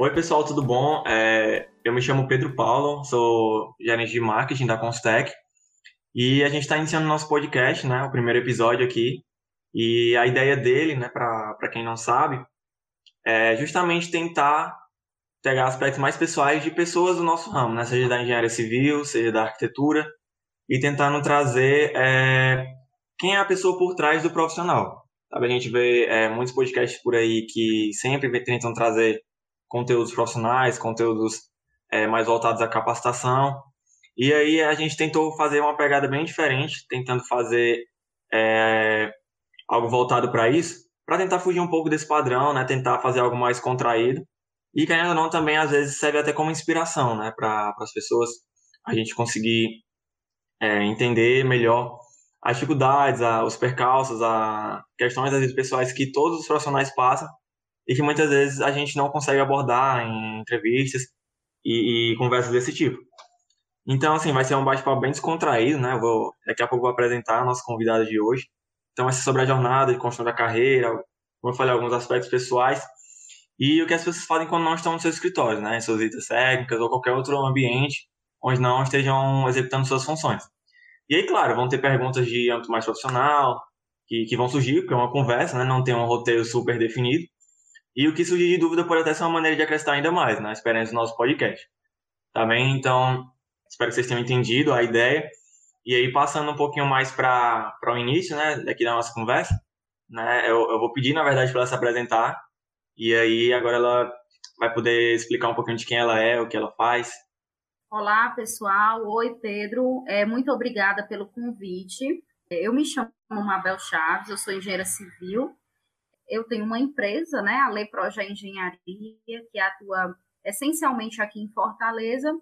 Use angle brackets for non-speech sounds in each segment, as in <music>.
Oi, pessoal, tudo bom? É, eu me chamo Pedro Paulo, sou gerente de marketing da Constec e a gente está iniciando nosso podcast, né? O primeiro episódio aqui. E a ideia dele, né, para quem não sabe, é justamente tentar pegar aspectos mais pessoais de pessoas do nosso ramo, né? Seja da engenharia civil, seja da arquitetura, e tentando trazer é, quem é a pessoa por trás do profissional. Sabe, a gente vê é, muitos podcasts por aí que sempre tentam trazer conteúdos profissionais, conteúdos é, mais voltados à capacitação. E aí a gente tentou fazer uma pegada bem diferente, tentando fazer é, algo voltado para isso, para tentar fugir um pouco desse padrão, né? Tentar fazer algo mais contraído. E querendo ou não, também às vezes serve até como inspiração, né? Para as pessoas, a gente conseguir é, entender melhor as dificuldades, a, os percalços, a questões às vezes pessoais que todos os profissionais passam e que muitas vezes a gente não consegue abordar em entrevistas e, e conversas desse tipo. Então, assim, vai ser um bate-papo bem descontraído, né? Eu vou, daqui a pouco eu vou apresentar a nossa convidada de hoje. Então, vai ser sobre a jornada de construção da carreira, vou falar alguns aspectos pessoais e o que as pessoas fazem quando não estão no seu escritório, né? Em suas visitas técnicas ou qualquer outro ambiente onde não estejam executando suas funções. E aí, claro, vão ter perguntas de âmbito mais profissional, que, que vão surgir, porque é uma conversa, né? Não tem um roteiro super definido. E o que surgir de dúvida pode até ser uma maneira de acrescentar ainda mais na né, experiência do nosso podcast. Tá bem? Então, espero que vocês tenham entendido a ideia. E aí, passando um pouquinho mais para o início, né, daqui da nossa conversa, né, eu, eu vou pedir, na verdade, para ela se apresentar. E aí, agora ela vai poder explicar um pouquinho de quem ela é, o que ela faz. Olá, pessoal. Oi, Pedro. É, muito obrigada pelo convite. Eu me chamo Mabel Chaves, eu sou engenheira civil. Eu tenho uma empresa, né, a Lei Proja Engenharia, que atua essencialmente aqui em Fortaleza,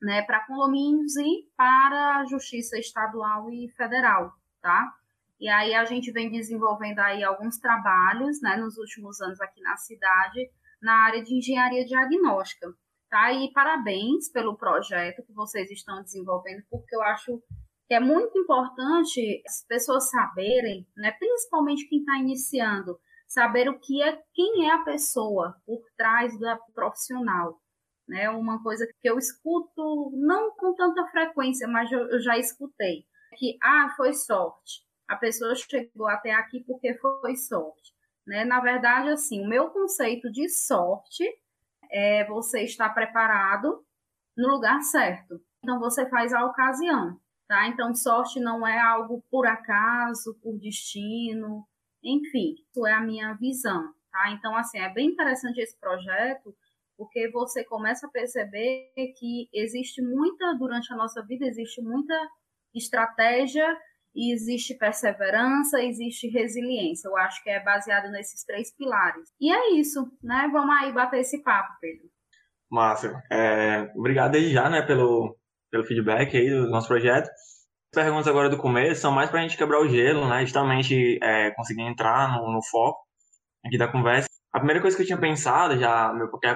né, para condomínios e para a Justiça Estadual e Federal, tá? E aí a gente vem desenvolvendo aí alguns trabalhos, né, nos últimos anos aqui na cidade, na área de engenharia diagnóstica. Tá? E parabéns pelo projeto que vocês estão desenvolvendo, porque eu acho que é muito importante as pessoas saberem, né, principalmente quem está iniciando, saber o que é, quem é a pessoa por trás da profissional. Né? Uma coisa que eu escuto, não com tanta frequência, mas eu, eu já escutei, que, ah, foi sorte. A pessoa chegou até aqui porque foi sorte. Né? Na verdade, assim, o meu conceito de sorte é você estar preparado no lugar certo. Então você faz a ocasião, tá? Então sorte não é algo por acaso, por destino, enfim, isso é a minha visão, tá? Então assim, é bem interessante esse projeto, porque você começa a perceber que existe muita durante a nossa vida existe muita estratégia existe perseverança, existe resiliência. Eu acho que é baseado nesses três pilares. E é isso, né? Vamos aí bater esse papo, Pedro. Márcio, é, obrigado desde já, né, pelo, pelo feedback aí do nosso projeto. As perguntas agora do começo são mais para a gente quebrar o gelo, né, justamente é, conseguir entrar no, no, foco aqui da conversa. A primeira coisa que eu tinha pensado já, meu, porque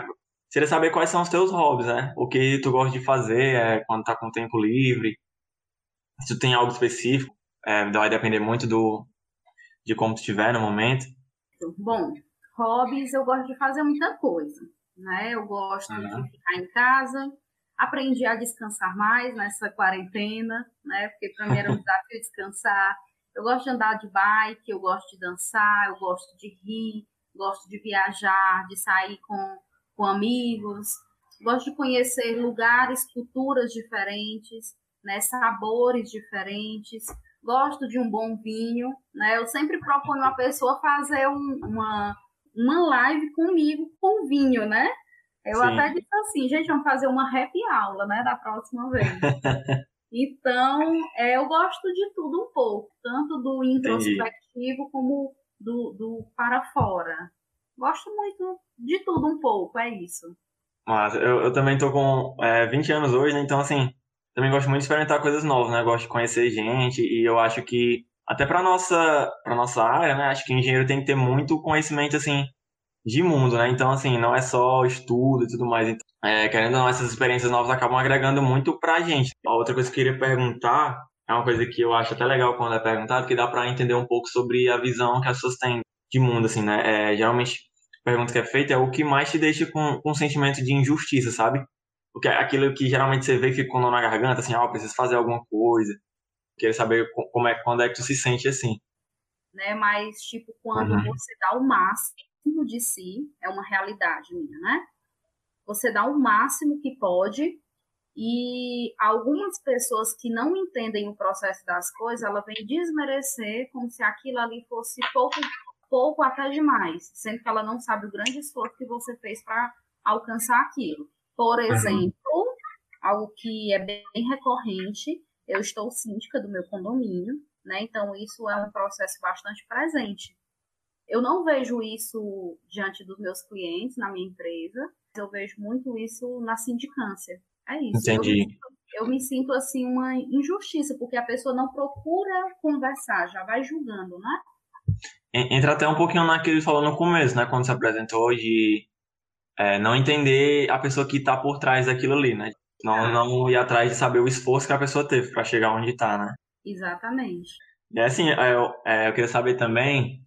seria saber quais são os teus hobbies, né? O que tu gosta de fazer é, quando tá com tempo livre, se tu tem algo específico é, vai depender muito do, de como tu estiver no momento. Bom, hobbies eu gosto de fazer muita coisa, né? Eu gosto uhum. de ficar em casa, aprendi a descansar mais nessa quarentena, né? Porque para mim era um <laughs> desafio descansar. Eu gosto de andar de bike, eu gosto de dançar, eu gosto de rir, gosto de viajar, de sair com, com amigos, gosto de conhecer lugares, culturas diferentes, né? Sabores diferentes gosto de um bom vinho, né? Eu sempre proponho a pessoa fazer um, uma, uma live comigo com vinho, né? Eu Sim. até disse assim, gente, vamos fazer uma happy aula, né, da próxima vez. <laughs> então, é, eu gosto de tudo um pouco, tanto do introspectivo Entendi. como do, do para fora. Gosto muito de tudo um pouco, é isso. Mas eu, eu também tô com é, 20 anos hoje, né? Então, assim, também gosto muito de experimentar coisas novas, né? Gosto de conhecer gente e eu acho que até para nossa para nossa área, né? Acho que engenheiro tem que ter muito conhecimento assim de mundo, né? Então assim, não é só estudo e tudo mais. Então, é, querendo ou não, essas experiências novas acabam agregando muito pra gente. A outra coisa que eu queria perguntar é uma coisa que eu acho até legal quando é perguntado, que dá para entender um pouco sobre a visão que as pessoas têm de mundo, assim, né? É, geralmente pergunta que é feita é o que mais te deixa com, com um sentimento de injustiça, sabe? Porque é aquilo que geralmente você vê que fica com na garganta, assim, ah, eu preciso fazer alguma coisa. Queria saber como é, quando é que tu se sente assim. Né, mas, tipo, quando uhum. você dá o máximo de si, é uma realidade minha, né? Você dá o máximo que pode e algumas pessoas que não entendem o processo das coisas, ela vem desmerecer como se aquilo ali fosse pouco, pouco até demais, sendo que ela não sabe o grande esforço que você fez para alcançar aquilo. Por exemplo, uhum. algo que é bem recorrente, eu estou síndica do meu condomínio, né? Então isso é um processo bastante presente. Eu não vejo isso diante dos meus clientes na minha empresa, eu vejo muito isso na sindicância. É isso. Entendi. Eu, eu me sinto assim uma injustiça, porque a pessoa não procura conversar, já vai julgando, né? Entra até um pouquinho naquilo que falou no começo, né? Quando se apresentou de é, não entender a pessoa que está por trás daquilo ali, né? Não, ah. não ir atrás de saber o esforço que a pessoa teve para chegar onde está, né? Exatamente. E assim, eu, é, eu queria saber também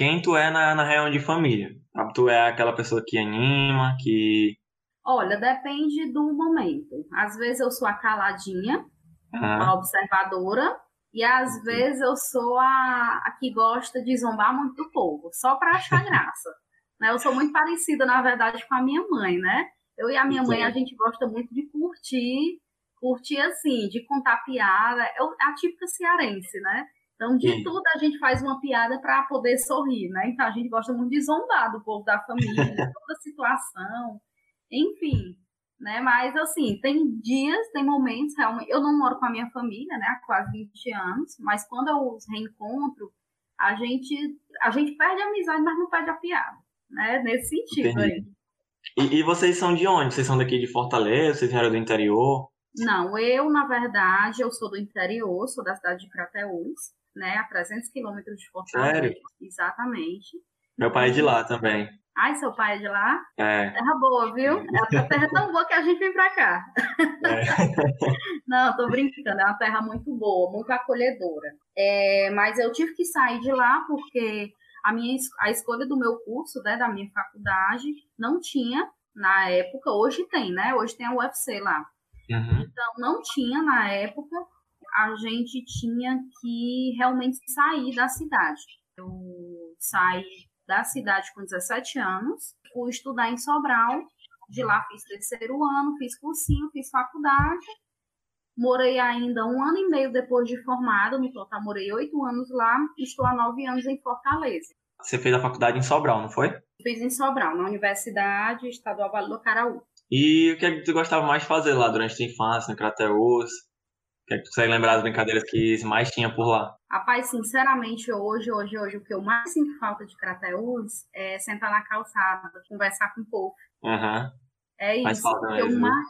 quem tu é na, na reunião de família. Tu é aquela pessoa que anima, que Olha, depende do momento. Às vezes eu sou a caladinha, a observadora, e às vezes eu sou a, a, que gosta de zombar muito do povo, só para achar graça. <laughs> né? Eu sou muito parecida, na verdade, com a minha mãe, né? Eu e a minha mãe, a gente gosta muito de curtir, curtir assim, de contar piada. É a típica cearense, né? Então, de Sim. tudo a gente faz uma piada para poder sorrir, né? Então, a gente gosta muito de zombar do povo da família, <laughs> toda situação enfim, né? Mas assim, tem dias, tem momentos, realmente. Eu não moro com a minha família, né? Há quase 20 anos, mas quando eu os reencontro, a gente, a gente perde a amizade, mas não perde a piada, né? Nesse sentido Entendi. aí. E, e, vocês são de onde? Vocês são daqui de Fortaleza? Vocês eram do interior? Não, eu, na verdade, eu sou do interior, sou da cidade de Crateús, né? A 300 quilômetros de Fortaleza. Sério? Exatamente. Meu pai é de lá também. Ai, seu pai é de lá? É. Terra boa, viu? É a terra tão boa que a gente vem pra cá. É. <laughs> Não, tô brincando, é uma terra muito boa, muito acolhedora. É, mas eu tive que sair de lá porque a, minha, a escolha do meu curso, né, da minha faculdade, não tinha na época, hoje tem, né? Hoje tem a UFC lá. Uhum. Então, não tinha na época, a gente tinha que realmente sair da cidade. Eu saí da cidade com 17 anos, fui estudar em Sobral, de lá fiz terceiro ano, fiz cursinho, fiz faculdade, morei ainda um ano e meio depois de formada, no total morei oito anos lá, estou há nove anos em Fortaleza. Você fez a faculdade em Sobral, não foi? Fiz em Sobral, na Universidade Estadual Vale do Caraú. E o que, é que tu gostava mais de fazer lá durante a infância, no Crateus? Que é que tu consegue lembrar das brincadeiras que mais tinha por lá? Rapaz, sinceramente, hoje, hoje, hoje, o que eu mais sinto falta de Crateús é sentar na calçada, conversar com o povo. Uhum. É isso. o, que eu mais,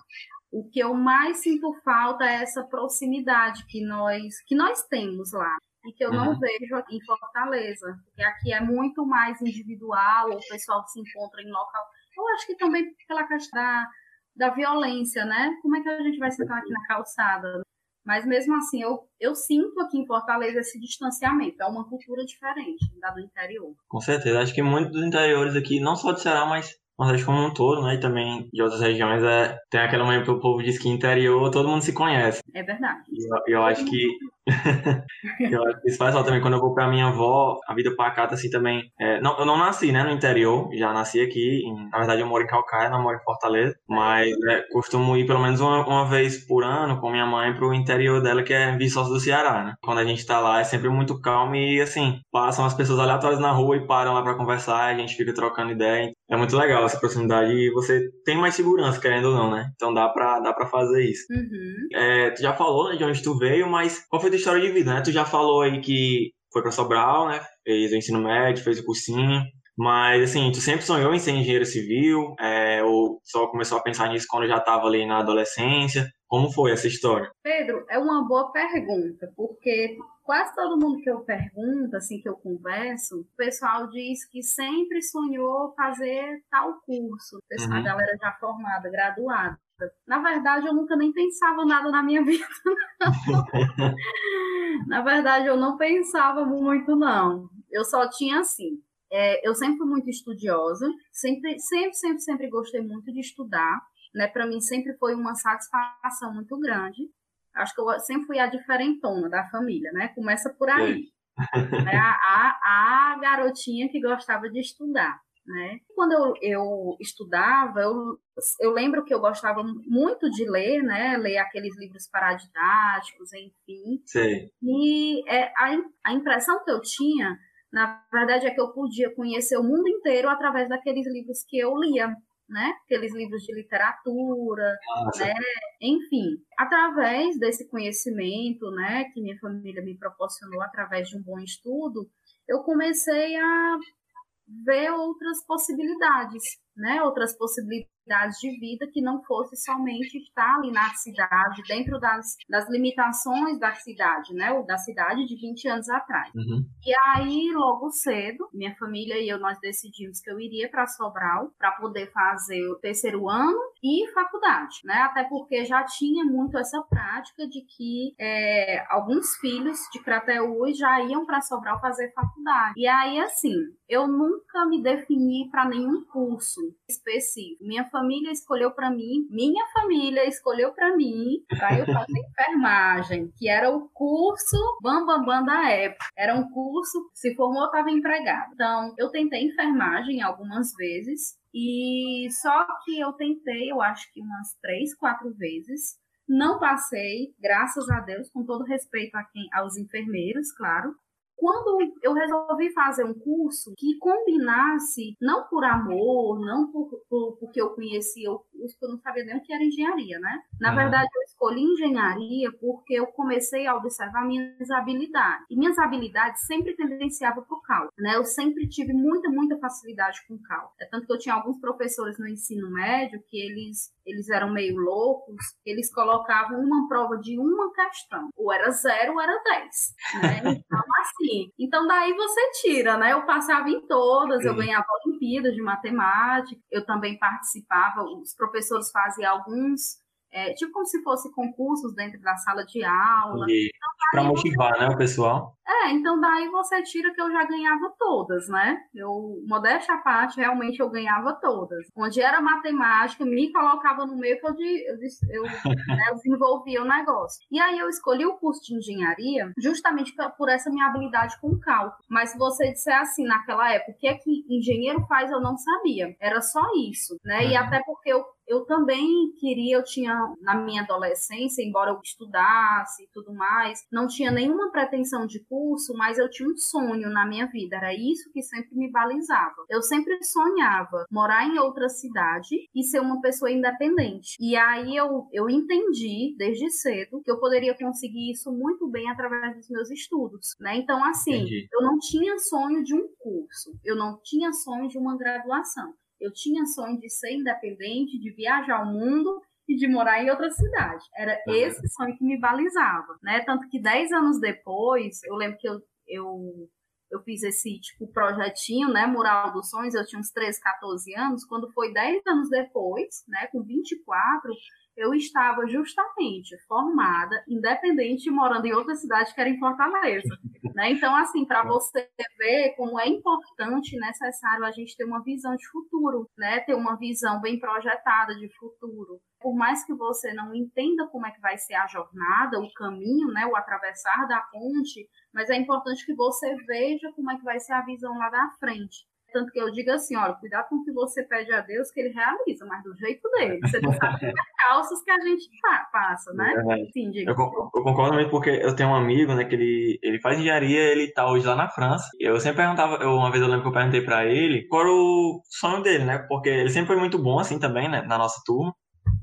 o que eu mais sinto falta é essa proximidade que nós, que nós temos lá. E que eu uhum. não vejo aqui em Fortaleza. Porque aqui é muito mais individual, o pessoal se encontra em local. Eu acho que também pela questão da, da violência, né? Como é que a gente vai sentar aqui na calçada? Mas mesmo assim, eu, eu sinto aqui em Fortaleza esse distanciamento. É uma cultura diferente da do interior. Com certeza. Acho que muitos dos interiores aqui, não só do Ceará, mas Nordeste como um todo, né? E também de outras regiões, é, tem aquela manhã que o povo diz que interior todo mundo se conhece. É verdade. E eu, eu acho que <laughs> eu acho que isso faz falta também. Quando eu vou pra minha avó, a vida pacata, assim, também... É, não, eu não nasci, né, no interior. Já nasci aqui. Em, na verdade, eu moro em Calcaia, não moro em Fortaleza. Mas é, costumo ir pelo menos uma, uma, vez por ano com minha mãe pro interior dela, que é Viçosa do Ceará, né? Quando a gente tá lá, é sempre muito calmo e, assim, passam as pessoas aleatórias na rua e param lá pra conversar. A gente fica trocando ideia. É muito legal essa proximidade e você tem mais segurança, querendo ou não, né? Então dá pra, dá pra fazer isso. Uhum. É, tu já falou, né, de onde tu veio, mas qual foi a tua história de vida, né? Tu já falou aí que foi pra Sobral, né? Fez o ensino médio, fez o cursinho. Mas, assim, tu sempre sonhou em ser engenheiro civil? É, ou só começou a pensar nisso quando já estava ali na adolescência? Como foi essa história? Pedro, é uma boa pergunta, porque quase todo mundo que eu pergunto, assim, que eu converso, o pessoal diz que sempre sonhou fazer tal curso. Uhum. A galera já formada, graduada. Na verdade, eu nunca nem pensava nada na minha <laughs> vida. na verdade, eu não pensava muito, não. Eu só tinha assim É, eu sempre fui muito estudiosa, sempre, sempre, sempre, sempre gostei muito de estudar. Né? Para mim sempre foi uma satisfação muito grande. Acho que eu sempre fui a diferentona da família, né? Começa por aí. É a, a, a garotinha que gostava de estudar. Né? Quando eu, eu estudava, eu, eu lembro que eu gostava muito de ler, né? Ler aqueles livros paradidáticos, enfim. Sim. E é, a, a impressão que eu tinha, na verdade, é que eu podia conhecer o mundo inteiro através daqueles livros que eu lia né? Aqueles livros de literatura, Nossa. né? Enfim, através desse conhecimento, né, que minha família me proporcionou através de um bom estudo, eu comecei a ver outras possibilidades, né? Outras possibilidades de vida que não fosse somente estar ali na cidade, dentro das, das limitações da cidade, né? Ou da cidade de 20 anos atrás. Uhum. E aí, logo cedo, minha família e eu, nós decidimos que eu iria para Sobral para poder fazer o terceiro ano e faculdade, né? Até porque já tinha muito essa prática de que é, alguns filhos de Crateús já iam para Sobral fazer faculdade. E aí, assim, eu nunca me defini para nenhum curso específico. Minha família escolheu para mim, minha família escolheu para mim para eu fazer <laughs> enfermagem, que era o curso bambambam bam, bam da época. Era um curso, se formou, estava empregado. Então, eu tentei enfermagem algumas vezes, e só que eu tentei, eu acho que umas três, quatro vezes. Não passei, graças a Deus, com todo respeito a quem, aos enfermeiros, claro. Quando eu resolvi fazer um curso que combinasse, não por amor, não por, por porque eu conhecia o curso, eu não sabia nem o que era engenharia, né? Na verdade, eu escolhi engenharia porque eu comecei a observar minhas habilidades. E minhas habilidades sempre tendenciavam para o cálculo, né? Eu sempre tive muita, muita facilidade com cálculo. É tanto que eu tinha alguns professores no ensino médio que eles, eles eram meio loucos, eles colocavam uma prova de uma questão. Ou era zero ou era dez, né? Então, assim, então daí você tira, né? Eu passava em todas, Sim. eu ganhava Olimpíadas de matemática, eu também participava, os professores faziam alguns é, tipo como se fosse concursos dentro da sala de aula. Então, para motivar, você... né, o pessoal? É, então daí você tira que eu já ganhava todas, né? Eu, modéstia à parte, realmente eu ganhava todas. Onde era matemática, me colocava no meio que eu, eu, eu, <laughs> né, desenvolvia o negócio. E aí eu escolhi o curso de engenharia justamente por essa minha habilidade com cálculo. Mas se você disser assim, naquela época, o que é que engenheiro faz, eu não sabia. Era só isso, né? E uhum. até porque eu eu também queria, eu tinha na minha adolescência, embora eu estudasse e tudo mais, não tinha nenhuma pretensão de curso, mas eu tinha um sonho na minha vida, era isso que sempre me balizava. Eu sempre sonhava morar em outra cidade e ser uma pessoa independente. E aí eu, eu entendi desde cedo que eu poderia conseguir isso muito bem através dos meus estudos, né? Então, assim, Entendi. eu não tinha sonho de um curso, eu não tinha sonho de uma graduação. Eu tinha sonho de ser independente, de viajar ao mundo e de morar em outra cidade. Era uhum. esse sonho que me balizava, né? Tanto que dez anos depois, eu lembro que eu, eu, eu fiz esse, tipo, projetinho, né? Mural dos Sonhos, eu tinha uns 13, 14 anos. Quando foi dez anos depois, né? Com 24, eu estava justamente formada, independente, morando em outra cidade que era em Fortaleza. Né? Então, assim, para você ver como é importante e necessário a gente ter uma visão de futuro, né? ter uma visão bem projetada de futuro. Por mais que você não entenda como é que vai ser a jornada, o caminho, né? o atravessar da ponte, mas é importante que você veja como é que vai ser a visão lá da frente. Tanto que eu digo assim, olha, cuidado com o que você pede a Deus, que ele realiza, mas do jeito dele. Você não sabe as calças que a gente passa, né? É Sim, diga. Eu, eu, concordo muito porque eu tenho um amigo, né, que ele, ele faz engenharia, ele tá hoje lá na França. Eu sempre perguntava, eu, uma vez eu lembro que eu perguntei pra ele qual era o sonho dele, né? Porque ele sempre foi muito bom, assim, também, né, na nossa turma.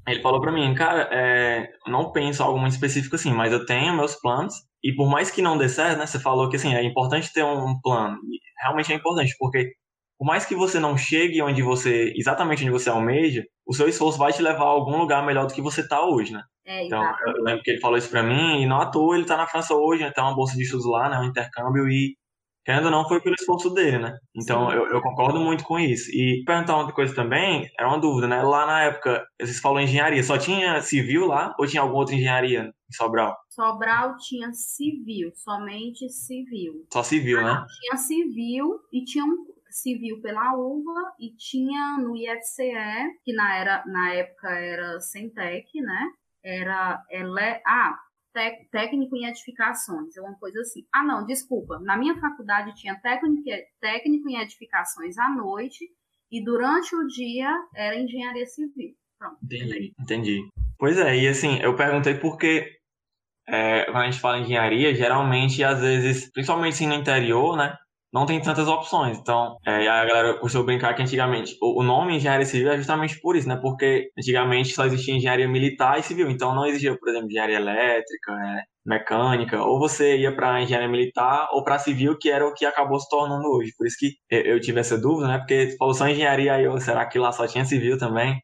Ele falou para mim, cara, é, não penso algo muito específico assim, mas eu tenho meus planos e por mais que não dê certo, né, você falou que assim, é importante ter um plano. E realmente é importante, porque por mais que você não chegue onde você, exatamente onde você almeja, o seu esforço vai te levar a algum lugar melhor do que você está hoje, né? É, então, eu lembro que ele falou isso para mim, e não à toa ele está na França hoje, né? Tem uma bolsa de estudos lá, né? Um intercâmbio, e querendo ou não, foi pelo esforço dele, né? Então, eu, eu, concordo muito com isso. E perguntar outra coisa também, era uma dúvida, né? Lá na época, vocês falam engenharia, só tinha civil lá, ou tinha alguma outra engenharia em Sobral? Sobral tinha civil, somente civil. Só civil, né? Tinha civil e tinha um civil pela UVA e tinha no IFCE, que na, era, na época era Centec, né? Era ele, ah, técnico em edificações, é uma coisa assim. Ah, não, desculpa. Na minha faculdade tinha técnico, técnico em edificações à noite e durante o dia era engenharia civil. Pronto. Entendi, entendi. Pois é, e assim, eu perguntei porque é, quando a gente fala em engenharia, geralmente, às vezes, principalmente assim no interior, né? Não tem tantas opções. Então, é, a galera costuma brincar que antigamente o, o nome engenharia civil é justamente por isso, né? Porque antigamente só existia engenharia militar e civil. Então, não existia, por exemplo, engenharia elétrica, né? mecânica, ou você ia para engenharia militar ou para civil, que era o que acabou se tornando hoje. Por isso que eu tive essa dúvida, né? Porque falou só engenharia aí, será que lá só tinha civil também?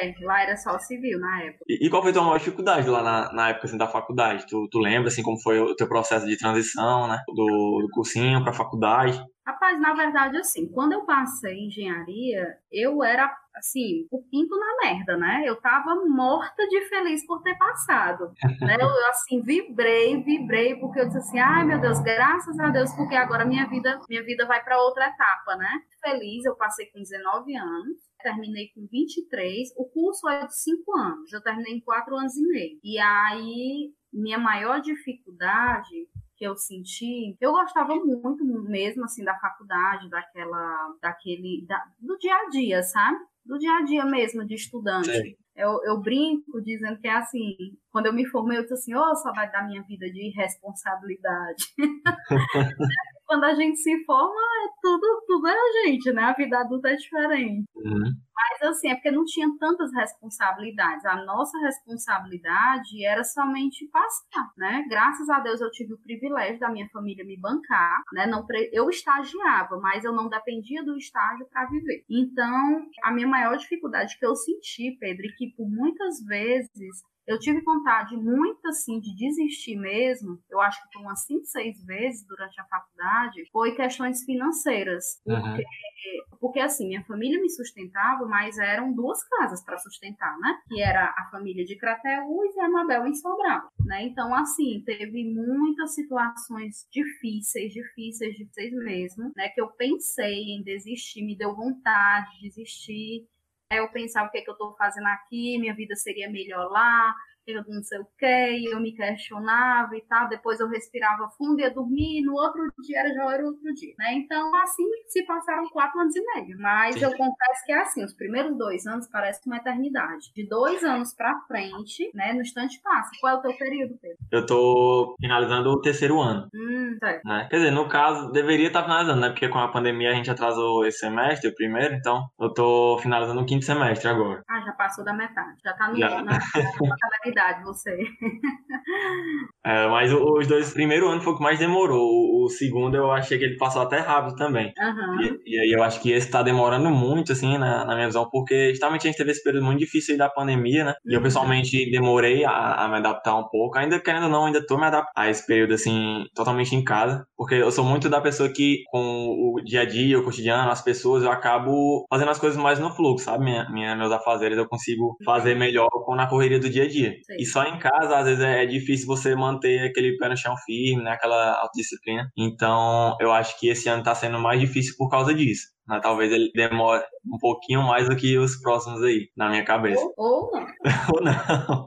É, lá era só civil na época. E, e qual foi a tua maior dificuldade lá na, na época assim, da faculdade? Tu, tu lembra assim como foi o teu processo de transição, né? Do, do cursinho para faculdade? Rapaz, na verdade, assim, quando eu passei em engenharia, eu era, assim, o pinto na merda, né? Eu tava morta de feliz por ter passado, né? Eu, assim, vibrei, vibrei, porque eu disse assim, ai, meu Deus, graças a Deus, porque agora minha vida, minha vida vai para outra etapa, né? Feliz, eu passei com 19 anos, terminei com 23, o curso é de 5 anos, eu terminei em 4 anos e meio. E aí, minha maior dificuldade que eu senti, eu gostava muito mesmo assim da faculdade, daquela, daquele, da, do dia a dia, sabe? Do dia a dia mesmo de estudante. Eu, eu, brinco dizendo que é assim, quando eu me formei, eu disse assim, oh, só vai dar minha vida de responsabilidade. <laughs> quando a gente se forma, é tudo, tudo é a gente, né? A vida adulta é diferente. Uhum. Mas assim, é porque não tinha tantas responsabilidades. A nossa responsabilidade era somente passar, né? Graças a Deus eu tive o privilégio da minha família me bancar, né? Não eu estagiava, mas eu não dependia do estágio para viver. Então, a minha maior dificuldade que eu senti, Pedro, e que por muitas vezes eu tive vontade muito assim de desistir mesmo, eu acho que por umas 5, 6 vezes durante a faculdade, foi questões financeiras. Porque, uhum. porque assim, minha família me sustentava, mas eram duas casas para sustentar, né? Que era a família de Crateús e a Mabel em Sobral, né? Então, assim, teve muitas situações difíceis, difíceis, difíceis mesmo, né? Que eu pensei em desistir, me deu vontade de desistir, eu pensava o que, é que eu estou fazendo aqui, minha vida seria melhor lá, eu não sei o que, eu me questionava e tal, depois eu respirava fundo, ia dormir, no outro dia era, já era outro dia, né? Então, assim, se passaram quatro anos e meio, mas Sim. eu confesso que é assim, os primeiros dois anos parece uma eternidade. De dois anos pra frente, né, no instante passa. Qual é o teu período, Pedro? Eu tô finalizando o terceiro ano. Hum. Né? Quer dizer, no caso, deveria estar tá finalizando, né? Porque com a pandemia a gente atrasou esse semestre, o primeiro, então eu tô finalizando o quinto semestre agora. Ah, já passou da metade, já tá no, já. <laughs> na, verdade você. <laughs> É, mas os dois primeiros anos foi o que mais demorou. O, segundo eu achei que ele passou até rápido também. Uhum. E, e, aí eu acho que esse tá demorando muito, assim, na, na, minha visão, porque justamente a gente teve esse período muito difícil aí da pandemia, né? Uhum. E eu uhum. pessoalmente demorei a, a, me adaptar um pouco. Ainda querendo ou não, ainda tô me adaptando a esse período, assim, totalmente em casa. Porque eu sou muito da pessoa que, com o dia a dia, o cotidiano, as pessoas, eu acabo fazendo as coisas mais no fluxo, sabe? Minha, minha meus afazeres eu consigo fazer melhor com na correria do dia a dia. E só em casa, às vezes, é, é difícil você manter aquele pé no chão firme, né? Aquela autodisciplina. Então, eu acho que esse ano tá sendo mais difícil por causa disso. Né? Talvez ele demore um pouquinho mais do que os próximos aí, na minha cabeça. Ou, ou não. <laughs> ou não.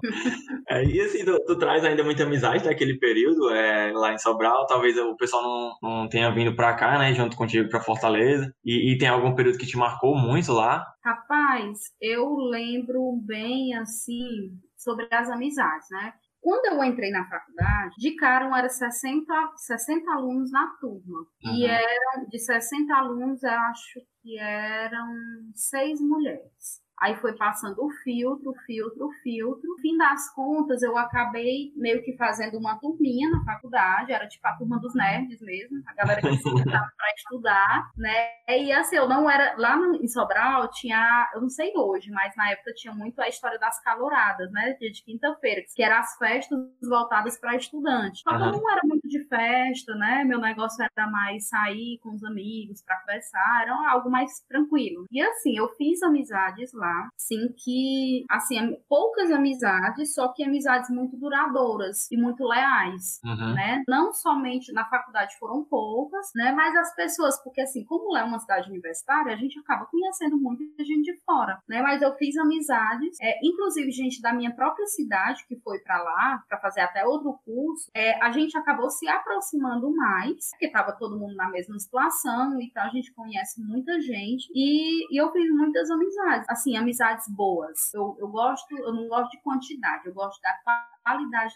É, e assim, tu, tu, traz ainda muita amizade daquele período é, lá em Sobral. Talvez o pessoal não, não tenha vindo pra cá, né? Junto contigo pra Fortaleza. E, e tem algum período que te marcou muito lá? Rapaz, eu lembro bem, assim, sobre as amizades, né? Quando eu entrei na faculdade, de cara eram 60, 60 alunos na turma. Uhum. E eram, de 60 alunos, eu acho que eram seis mulheres. Aí foi passando o filtro, filtro, filtro. No fim das contas, eu acabei meio que fazendo uma turminha na faculdade, era tipo a turma dos nerds mesmo, a galera que se para estudar, né? E assim, eu não era. Lá em Sobral tinha, eu não sei hoje, mas na época tinha muito a história das caloradas, né? Dia de quinta-feira, que eram as festas voltadas para estudantes. Só que eu não era muito de festa, né? Meu negócio era mais sair com os amigos para conversar, era algo mais tranquilo. E assim, eu fiz amizades lá falar, sim, que, assim, poucas amizades, só que amizades muito duradouras e muito leais, uhum. né? Não somente na faculdade foram poucas, né? Mas as pessoas, porque assim, como lá é uma cidade universitária, a gente acaba conhecendo muita gente de fora, né? Mas eu fiz amizades, é, inclusive gente da minha própria cidade que foi para lá para fazer até outro curso, é, a gente acabou se aproximando mais, porque tava todo mundo na mesma situação, então a gente conhece muita gente e, e eu fiz muitas amizades, assim, amizades boas. Eu, eu gosto, eu não gosto de quantidade, eu gosto da qualidade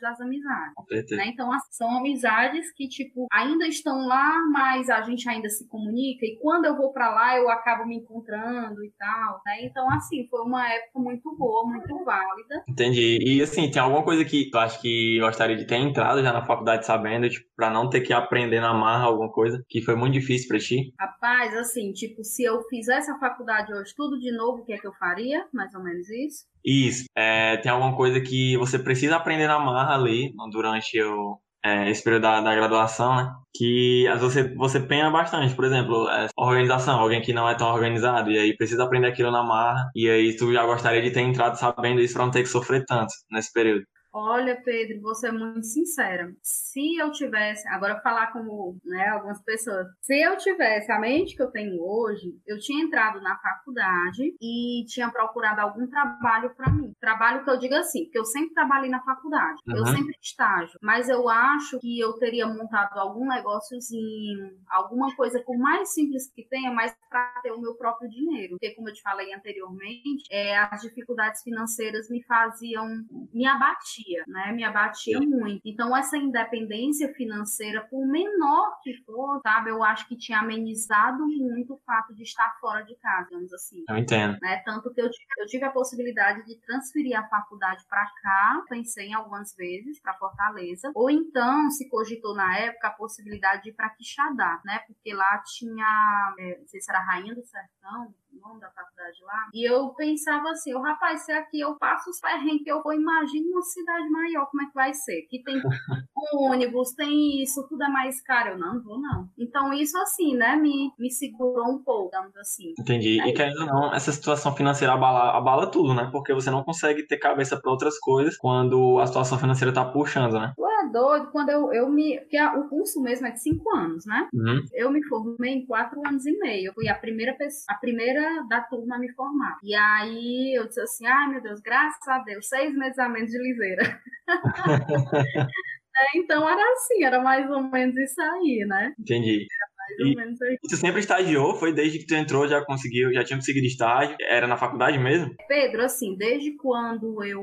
das amizades. Né? Então, são amizades que, tipo, ainda estão lá, mas a gente ainda se comunica, e quando eu vou para lá, eu acabo me encontrando e tal, né? Então, assim, foi uma época muito boa, muito válida. Entendi. E, assim, tem alguma coisa que tu acha que gostaria de ter entrado já na faculdade sabendo, tipo, pra não ter que aprender na marra alguma coisa que foi muito difícil para ti? Rapaz, assim, tipo, se eu fizesse a faculdade hoje tudo de novo, o que é que eu faria? Mais ou menos isso. Isso. É, tem alguma coisa que você precisa aprender na marra ali durante o, é, esse período da, da, graduação, né? Que às vezes você, você pena bastante. Por exemplo, é, organização, alguém que não é tão organizado, e aí precisa aprender aquilo na marra, e aí tu já gostaria de ter entrado sabendo isso para não ter que sofrer tanto nesse período. Olha, Pedro, você é muito sincera. Se eu tivesse, agora falar como né, algumas pessoas, se eu tivesse a mente que eu tenho hoje, eu tinha entrado na faculdade e tinha procurado algum trabalho para mim. Trabalho que eu digo assim, porque eu sempre trabalhei na faculdade, uhum. eu sempre estágio, mas eu acho que eu teria montado algum negóciozinho, alguma coisa por mais simples que tenha, mas para ter o meu próprio dinheiro. Porque, como eu te falei anteriormente, é, as dificuldades financeiras me faziam, me abatiam abatia, né? Me abatia muito. Então, essa independência financeira, por menor que for, sabe, eu acho que tinha amenizado muito o fato de estar fora de casa, digamos assim. Eu entendo. Né? Tanto que eu tive, eu tive a possibilidade de transferir a faculdade para cá, pensei em algumas vezes, para Fortaleza, ou então se cogitou na época a possibilidade de ir para Quixadá, né? Porque lá tinha, é, não sei se era Rainha do Sertão, o nome da faculdade lá. E eu pensava assim, oh, rapaz, se aqui eu passo os perrengues que eu vou, imagine uma cidade maior, como é que vai ser? Que tem ônibus, tem isso, tudo é mais caro. Eu não, vou não. Então isso assim, né, me, me segurou um pouco, digamos assim. Entendi. É e querendo ou não, essa situação financeira abala, abala tudo, né? Porque você não consegue ter cabeça para outras coisas quando a situação financeira tá puxando, né? Ué, doido, quando eu, eu me. Porque o curso mesmo é de cinco anos, né? Uhum. Eu me formei em quatro anos e meio. Eu fui a primeira, a primeira da turma a me formar. E aí eu disse assim: ai meu Deus, graças a Deus, seis meses a menos de liseira. <laughs> é, então era assim, era mais ou menos isso aí, né? Entendi e, tu sempre estagiou? Foi desde que tu entrou, já conseguiu, já tinha conseguido estágio? Era na faculdade mesmo? Pedro, assim, desde quando eu,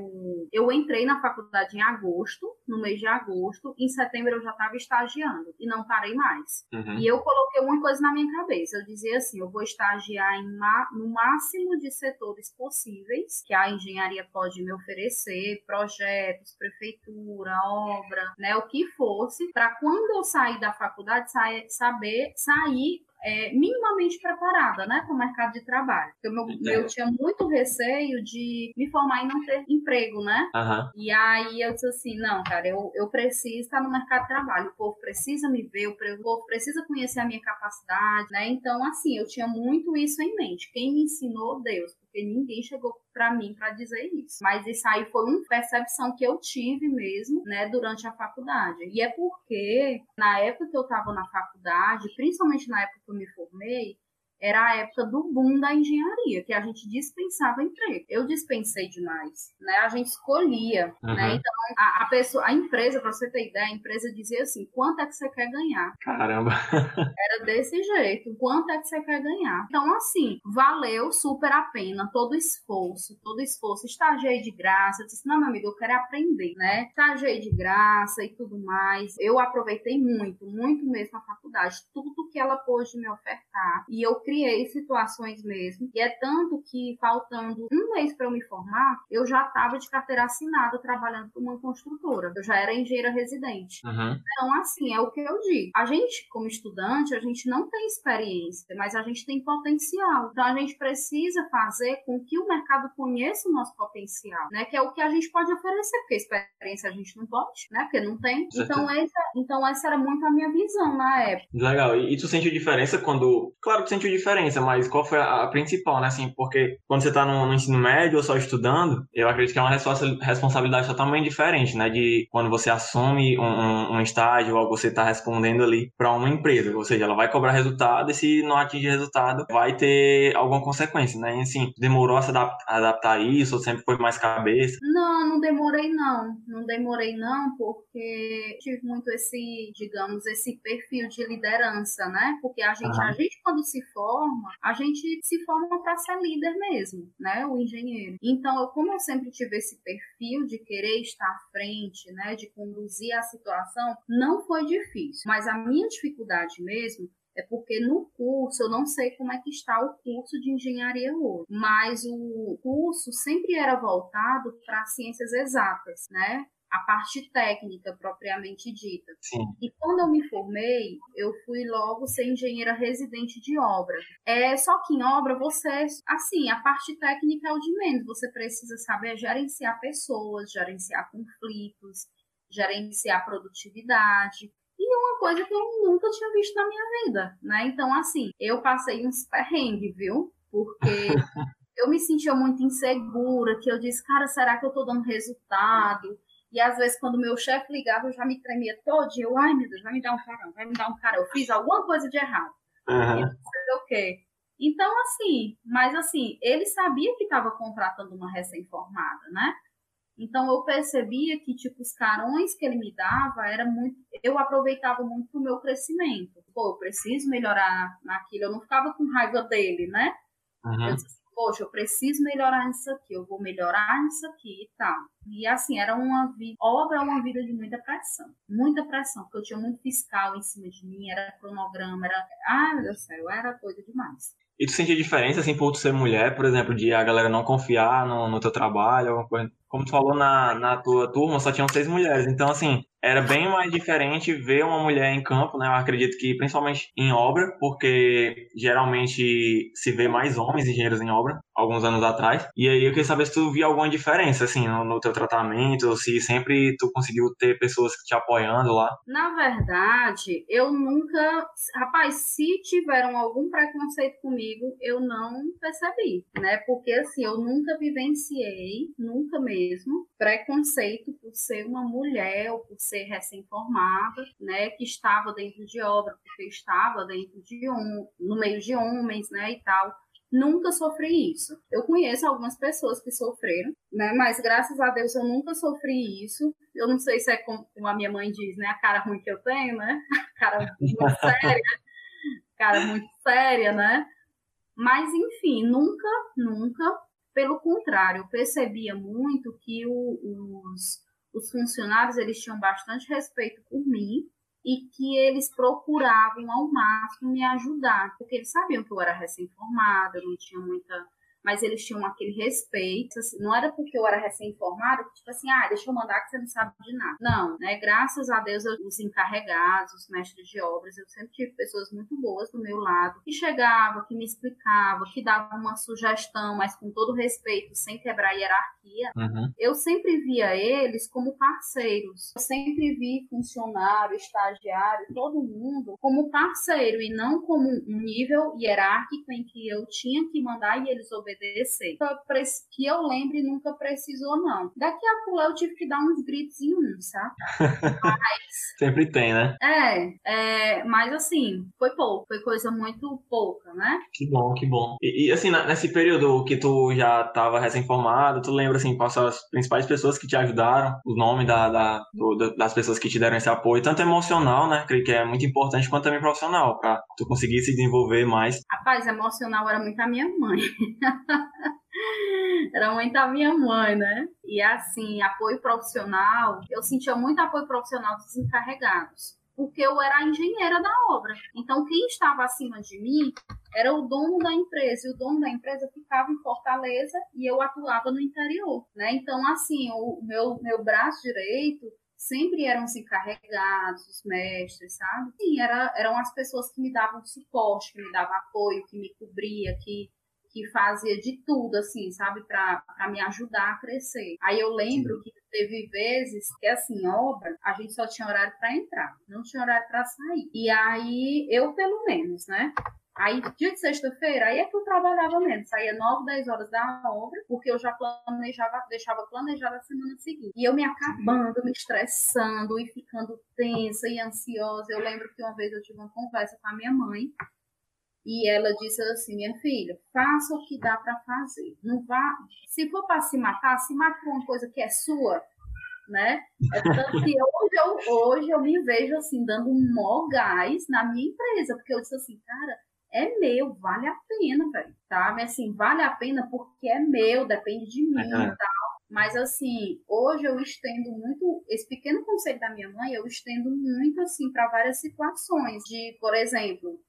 eu entrei na faculdade em agosto, no mês de agosto, em setembro eu já estava estagiando e não parei mais. Uhum. E eu coloquei uma coisa na minha cabeça. Eu dizia assim: eu vou estagiar em no máximo de setores possíveis que a engenharia pode me oferecer, projetos, prefeitura, obra, né, o que fosse, para quando eu sair da faculdade saber sair é, minimamente preparada, né, para o mercado de trabalho. Eu, meu, eu tinha muito receio de me formar e não ter emprego, né? Uhum. E aí eu disse assim, não, cara, eu, eu preciso estar no mercado de trabalho. O povo precisa me ver, o povo precisa conhecer a minha capacidade, né? Então, assim, eu tinha muito isso em mente. Quem me ensinou, Deus porque ninguém chegou para mim para dizer isso. Mas isso aí foi uma percepção que eu tive mesmo, né, durante a faculdade. E é porque na época que eu estava na faculdade, principalmente na época que eu me formei, era a época do boom da engenharia, que a gente dispensava emprego. Eu dispensei demais, né? A gente escolhia, né? uhum. né? Então, a, a, pessoa, a empresa, para você ter ideia, a empresa dizia assim, quanto é que você quer ganhar? Caramba! <laughs> Era desse jeito, quanto é que você quer ganhar? Então, assim, valeu super a pena todo o esforço, todo o esforço. Estagiei de graça, disse, não, meu amigo, eu quero aprender, né? Estagiei de graça e tudo mais. Eu aproveitei muito, muito mesmo a faculdade, tudo que ela pôde me ofertar. E eu criei situações mesmo. E é tanto que, faltando um mês para eu me formar, eu já estava de carteira assinada trabalhando para uma construtora. Eu já era engenheira residente. Uhum. Então, assim, é o que eu digo. A gente, como estudante, a gente não tem experiência, mas a gente tem potencial. Então, a gente precisa fazer com que o mercado conheça o nosso potencial, né? Que é o que a gente pode oferecer, porque experiência a gente não pode, né? Porque não tem. Então essa, então, essa era muito a minha visão na época. Legal. E, e tu sentiu diferença quando. Claro que sentiu diferença, mas qual foi a, a principal, né? Assim, porque quando você está no, no, ensino médio ou só estudando, eu acredito que é uma responsabilidade totalmente diferente, né? De quando você assume um, um, um estágio ou você está respondendo ali para uma empresa, ou seja, ela vai cobrar resultado e se não atingir resultado, vai ter alguma consequência, né? E, assim, demorou a se adaptar, adaptar a isso ou sempre foi mais cabeça? Não, não demorei não. Não demorei não, porque tive muito esse, digamos, esse perfil de liderança, né? Porque a gente, uhum. a gente quando se forma, a gente se forma para ser líder mesmo, né? O engenheiro. Então, eu, como eu sempre tive esse perfil de querer estar à frente, né? De conduzir a situação, não foi difícil. Mas a minha dificuldade mesmo é porque no curso, eu não sei como é que está o curso de engenharia hoje, mas o curso sempre era voltado para ciências exatas, né? A parte técnica propriamente dita. Sim. E quando eu me formei, eu fui logo ser engenheira residente de obra. É só que em obra você, assim, a parte técnica é o de menos. Você precisa saber gerenciar pessoas, gerenciar conflitos, gerenciar produtividade. E uma coisa que eu nunca tinha visto na minha vida, né? Então, assim, eu passei uns perrengues, viu? Porque <laughs> eu me sentia muito insegura, que eu disse, cara, será que eu tô dando resultado? E às vezes, quando meu chefe ligava, eu já me tremia todo. Eu, ai meu Deus, vai me dar um carão, vai me dar um carão. Eu fiz alguma coisa de errado. Uhum. o quê? Então, assim, mas assim, ele sabia que estava contratando uma recém-formada, né? Então eu percebia que, tipo, os carões que ele me dava era muito. Eu aproveitava muito o meu crescimento. Pô, eu preciso melhorar naquilo. Eu não ficava com raiva dele, né? Uhum. Eu disse, poxa, eu preciso melhorar nisso aqui, eu vou melhorar nisso aqui e tal. E assim, era uma vida, obra é uma vida de muita pressão, muita pressão, porque eu tinha muito fiscal em cima de mim, era cronograma, era, ah, meu Deus do céu, era coisa demais. E tu sentia diferença, assim, por tu ser mulher, por exemplo, de a galera não confiar no, no teu trabalho, alguma coisa? Como tu falou, na, na tua turma só tinham seis mulheres. Então, assim, era bem mais diferente ver uma mulher em campo, né? Eu acredito que principalmente em obra, porque geralmente se vê mais homens engenheiros em obra, alguns anos atrás. E aí eu queria saber se tu via alguma diferença, assim, no, no teu tratamento, ou se sempre tu conseguiu ter pessoas te apoiando lá. Na verdade, eu nunca. Rapaz, se tiveram algum preconceito comigo, eu não percebi, né? Porque assim, eu nunca vivenciei, nunca mesmo, preconceito por ser uma mulher ou por ser recém-formada, né, que estava dentro de obra, porque estava dentro de um, no meio de homens, né, e tal. Nunca sofri isso. Eu conheço algumas pessoas que sofreram, né, mas graças a Deus eu nunca sofri isso. Eu não sei se é como, a minha mãe diz, né, a cara ruim que eu tenho, né, <laughs> cara muito séria, cara muito séria, né, mas enfim, nunca, nunca pelo contrário, eu percebia muito que o, os, os funcionários eles tinham bastante respeito por mim e que eles procuravam ao máximo me ajudar, porque eles sabiam que eu era recém-formada, não tinha muita mas eles tinham aquele respeito, assim, não era porque eu era recém-formada, tipo assim, ah, deixa eu mandar que você não sabe de nada. Não, né? Graças a Deus, os encarregados, os mestres de obras, eu sempre tive pessoas muito boas do meu lado, que chegavam, que me explicavam, que davam uma sugestão, mas com todo respeito, sem quebrar a hierarquia. Uhum. Eu sempre via eles como parceiros. Eu sempre vi funcionário, estagiário, todo mundo como parceiro e não como um nível hierárquico em que eu tinha que mandar e eles obedeciam obedecer. Que eu lembre, nunca precisou, não. Daqui a pouco eu tive que dar uns gritos em um, sabe? Mas... <laughs> Sempre tem, né? É, é, mas assim, foi pouco. Foi coisa muito pouca, né? Que bom, que bom. E, e assim, nesse período que tu já estava recém-formado, tu lembra, assim, quais são as principais pessoas que te ajudaram? O nome da, da do, das pessoas que te deram esse apoio, tanto emocional, né? Creio que é muito importante, quanto também profissional, pra tu conseguir se desenvolver mais. Rapaz, emocional era muito a minha mãe. <laughs> <laughs> Era muito a minha mãe, né? E assim, apoio profissional, eu sentia muito apoio profissional dos encarregados, porque eu era a engenheira da obra. Então, quem estava acima de mim era o dono da empresa, e o dono da empresa ficava em Fortaleza e eu atuava no interior, né? Então, assim, o meu, meu braço direito sempre eram os encarregados, os mestres, sabe? Sim, era, eram as pessoas que me davam suporte, que me davam apoio, que me cobria, que que fazia de tudo, assim, sabe, para me ajudar a crescer. Aí eu lembro que teve vezes que, assim, obra, a gente só tinha horário para entrar, não tinha horário para sair. E aí, eu, pelo menos, né? Aí, dia de sexta-feira, aí é que eu trabalhava mesmo. Saía 9, 10 horas da obra, porque eu já planejava, deixava planejada a semana seguinte. E eu me acabando, me estressando e ficando tensa e ansiosa. Eu lembro que uma vez eu tive uma conversa com a minha mãe. E ela disse assim, minha filha, faça o que dá para fazer. Não vá, se for para se matar, se mate com uma coisa que é sua, né? É tanto que hoje eu, hoje eu me vejo assim, dando um maior gás na minha empresa, porque eu disse assim, cara, é meu, vale a pena, velho, tá? Mas assim, vale a pena porque é meu, depende de mim e tal. Mas assim, hoje eu estendo muito esse pequeno conselho da minha mãe, eu estendo muito assim para várias situações. De, por exemplo,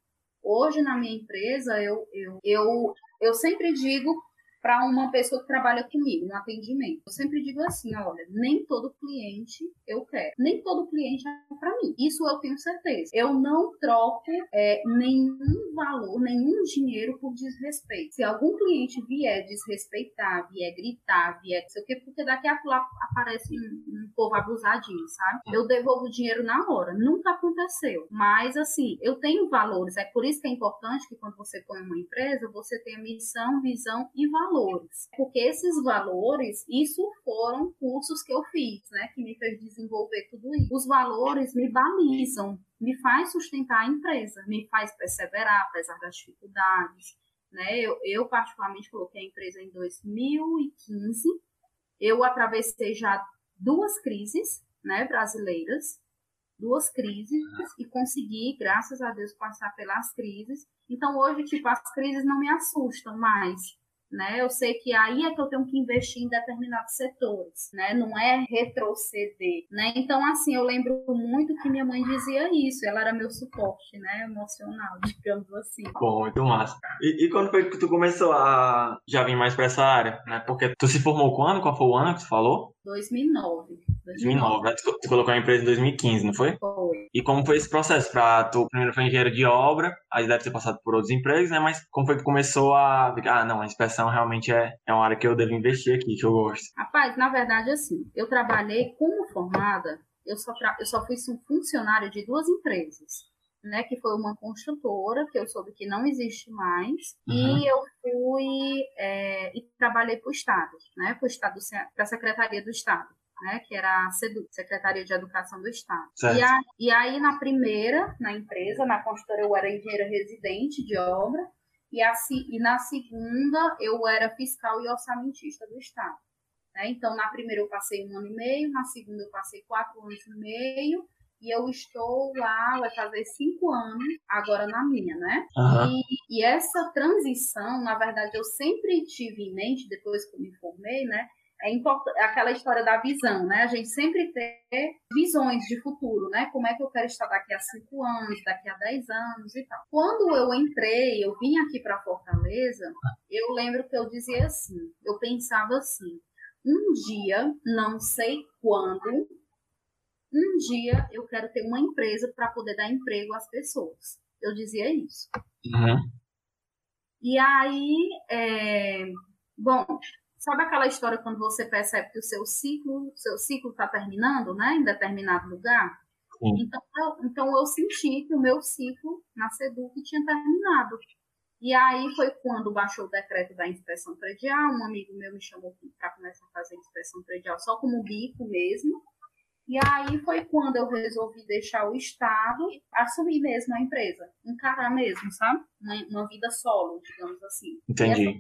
hoje na minha empresa eu eu, eu, eu sempre digo para uma pessoa que trabalha comigo no atendimento. Eu sempre digo assim, olha, nem todo cliente eu quero, nem todo cliente é para mim. Isso eu tenho certeza. Eu não troco é, nenhum valor, nenhum dinheiro por desrespeito. Se algum cliente vier desrespeitar, vier gritar, vier não sei o quê, porque daqui a pouco aparece um, um povo abusadinho, sabe? Eu devolvo o dinheiro na hora. Nunca aconteceu. Mas assim, eu tenho valores. É por isso que é importante que quando você põe uma empresa, você tenha missão, visão e valor valores. Porque esses valores, isso foram cursos que eu fiz, né, que me fez desenvolver tudo isso. Os valores me balizam, me faz sustentar a empresa, me faz perseverar apesar das dificuldades, né? Eu, eu particularmente coloquei a empresa em 2015. Eu atravessei já duas crises, né, brasileiras, duas crises e consegui, graças a Deus, passar pelas crises. Então hoje, tipo, as crises não me assustam mais, né? Eu sei que aí é que eu tenho que investir em determinados setores, né? Não é retroceder, né? Então, assim, eu lembro muito que minha mãe dizia isso, ela era meu suporte, né? Emocional, <laughs> digamos assim. Bom, muito massa. E, e quando foi que tu começou a já vir mais para essa área, né? Porque tu se formou quando? Qual foi o ano que tu falou? 2009. 2009, né? Tu, tu colocou a empresa em 2015, não foi? Foi. E como foi esse processo? Pra, tu primeiro foi engenheiro de obra, aí deve ter passado por outros empregos, né? Mas como foi que começou a... Ah, não, a inspeção realmente é, é uma área que eu devo investir aqui, que eu gosto. Rapaz, na verdade, assim, eu trabalhei como formada, eu só, tra... eu só fui um funcionário de duas empresas né, que foi uma construtora, que eu soube que não existe mais, uhum. e eu fui é, e trabalhei para o Estado, né, para o Estado, para a Secretaria do Estado. Né, que era a SEDU, Secretaria de Educação do Estado. E, a, e, aí, na primeira, na empresa, na construtora, eu era engenheira residente de obra, e, a, e na segunda, eu era fiscal e orçamentista do Estado. Né? Então, na primeira, eu passei um ano e meio, na segunda, eu passei quatro anos e meio, e eu estou lá, vai fazer cinco anos agora na minha, né? Uhum. E, e, essa transição, na verdade, eu sempre tive em mente, depois que eu me formei, né? É importante, aquela história da visão, né? A gente sempre ter visões de futuro, né? Como é que eu quero estar daqui a cinco anos, daqui a dez anos e tal. Quando eu entrei, eu vim aqui para Fortaleza, eu lembro que eu dizia assim, eu pensava assim, um dia, não sei quando, um dia eu quero ter uma empresa para poder dar emprego às pessoas. Eu dizia isso. Uhum. E aí, é... bom, sabe aquela história quando você percebe que o seu ciclo, seu ciclo está terminando, né, em determinado lugar? Então eu, então eu senti que o meu ciclo na Seduc tinha terminado. E aí foi quando baixou o decreto da inspeção predial, um amigo meu me chamou para começar a fazer inspeção predial só como bico mesmo. E aí foi quando eu resolvi deixar o Estado, assumir mesmo a empresa, encarar mesmo, sabe? Uma, uma vida solo, digamos assim. Entendi. E essa,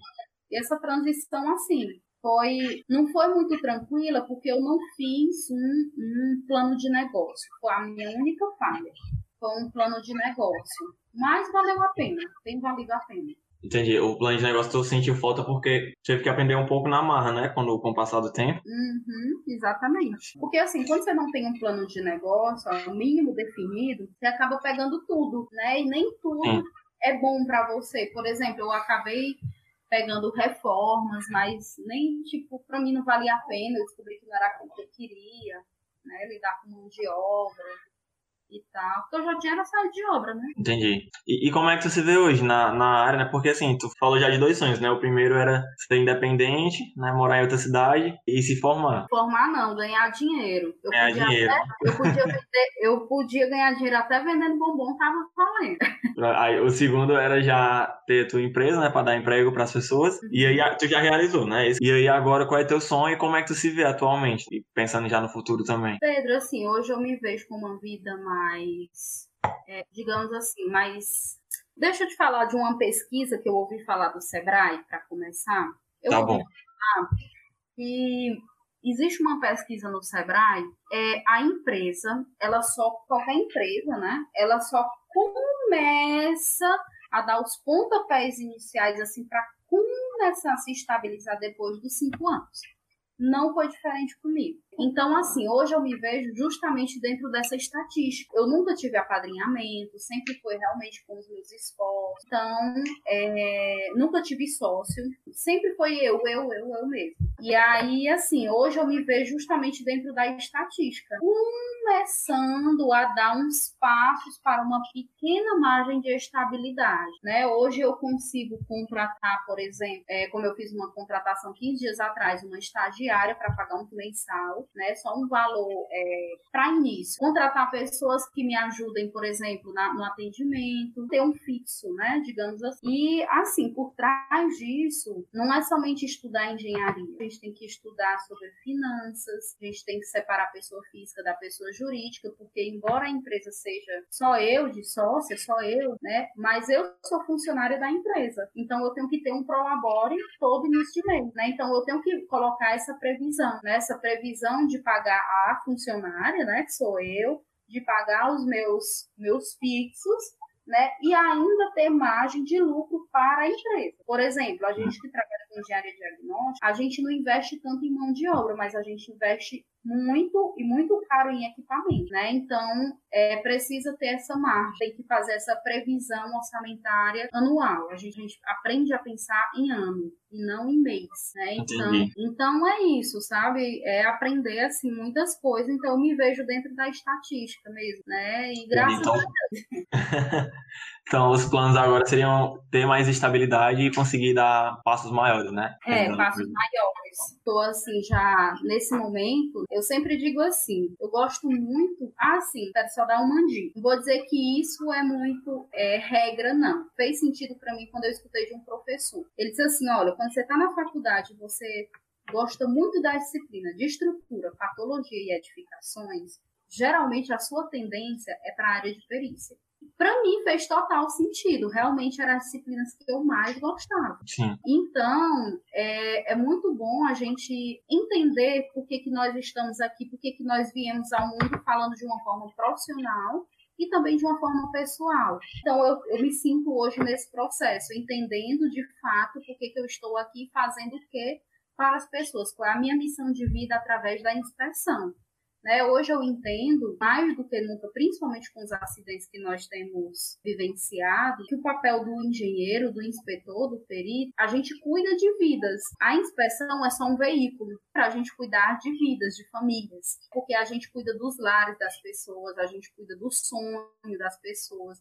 e essa, transição, assim, foi não foi muito tranquila, porque eu não fiz um, um plano de negócio. Foi a minha única falha. Foi um plano de negócio. Mas valeu a pena, tem valido a pena. Entendi. O plano de negócio tu sentiu falta porque teve que aprender um pouco na marra, né? Quando, com o passar do tempo. Uhum, exatamente. Porque assim, quando você não tem um plano de negócio, o mínimo definido, você acaba pegando tudo, né? E nem tudo Sim. é bom para você. Por exemplo, eu acabei pegando reformas, mas nem, tipo, para mim não valia a pena. Eu descobri que não era aquilo que eu queria, né? Lidar com mão de obra e tal. Porque eu já tinha saído de obra, né? Entendi. E, e, como é que tu se vê hoje na, na área, né? Porque assim, tu falou já de dois sonhos, né? O primeiro era ser independente, né? Morar em outra cidade e se formar. Formar não, ganhar dinheiro. Eu ganhar dinheiro. Até, eu, podia vender, eu podia ganhar dinheiro até vendendo bombom, tava valendo. Aí, o segundo era já ter tua empresa, né? Pra dar emprego pras pessoas. Uhum. E aí tu já realizou, né? E aí agora qual é teu sonho e como é que tu se vê atualmente? E pensando já no futuro também. Pedro, assim, hoje eu me vejo com uma vida mais, é, digamos assim, mais. Deixa eu te falar de uma pesquisa que eu ouvi falar do Sebrae, para começar. Eu tá bom. e existe uma pesquisa no Sebrae, é a empresa, ela só, qualquer empresa, né? Ela só começa a dar os pontapés iniciais, assim, para começar a se estabilizar depois dos cinco anos não foi diferente comigo. Então, assim, hoje eu me vejo justamente dentro dessa estatística. Eu nunca tive apadrinhamento, sempre foi realmente com os meus esforços. Então, é, nunca tive sócio, sempre foi eu, eu, eu, eu mesmo. E aí, assim, hoje eu me vejo justamente dentro da estatística, começando a dar uns passos para uma pequena margem de estabilidade, né? Hoje eu consigo contratar, por exemplo, é, como eu fiz uma contratação 15 dias atrás, uma estagiária para pagar um mensal, né? Só um valor é, para início. Contratar pessoas que me ajudem, por exemplo, na, no atendimento, ter um fixo, né? Digamos assim. E assim, por trás disso, não é somente estudar engenharia. A gente tem que estudar sobre finanças, a gente tem que separar a pessoa física da pessoa jurídica, porque embora a empresa seja só eu de sócia, só eu, né? Mas eu sou funcionária da empresa. Então eu tenho que ter um prolabore todo início de mês, né? Então eu tenho que colocar essa previsão, né? Essa previsão de pagar a funcionária, né? Que sou eu, de pagar os meus, meus fixos, né? E ainda ter margem de lucro para a empresa. Por exemplo, a gente que trabalha com engenharia diagnóstica, a gente não investe tanto em mão de obra, mas a gente investe muito e muito caro em equipamento, né? Então, é, precisa ter essa margem, tem que fazer essa previsão orçamentária anual. A gente, a gente aprende a pensar em ano e não em mês, né? Então, então é isso, sabe? É aprender assim muitas coisas. Então, eu me vejo dentro da estatística mesmo, né? E graças então... a Deus. <laughs> então, os planos agora seriam ter mais estabilidade e conseguir dar passos maiores, né? É, passos maiores. Estou assim já nesse momento eu sempre digo assim, eu gosto muito, ah, sim, quero só dar um mandinho. Não vou dizer que isso é muito é, regra, não. Fez sentido para mim quando eu escutei de um professor. Ele disse assim, olha, quando você está na faculdade, você gosta muito da disciplina de estrutura, patologia e edificações, geralmente a sua tendência é para a área de perícia para mim fez total sentido. Realmente eram as disciplinas que eu mais gostava. Sim. Então, é, é muito bom a gente entender por que, que nós estamos aqui, por que, que nós viemos ao mundo falando de uma forma profissional e também de uma forma pessoal. Então, eu, eu me sinto hoje nesse processo, entendendo de fato por que, que eu estou aqui fazendo o que para as pessoas, qual é a minha missão de vida através da inspeção. Né? Hoje eu entendo, mais do que nunca, principalmente com os acidentes que nós temos vivenciado, que o papel do engenheiro, do inspetor, do perito, a gente cuida de vidas. A inspeção é só um veículo para a gente cuidar de vidas, de famílias, porque a gente cuida dos lares das pessoas, a gente cuida do sonho das pessoas,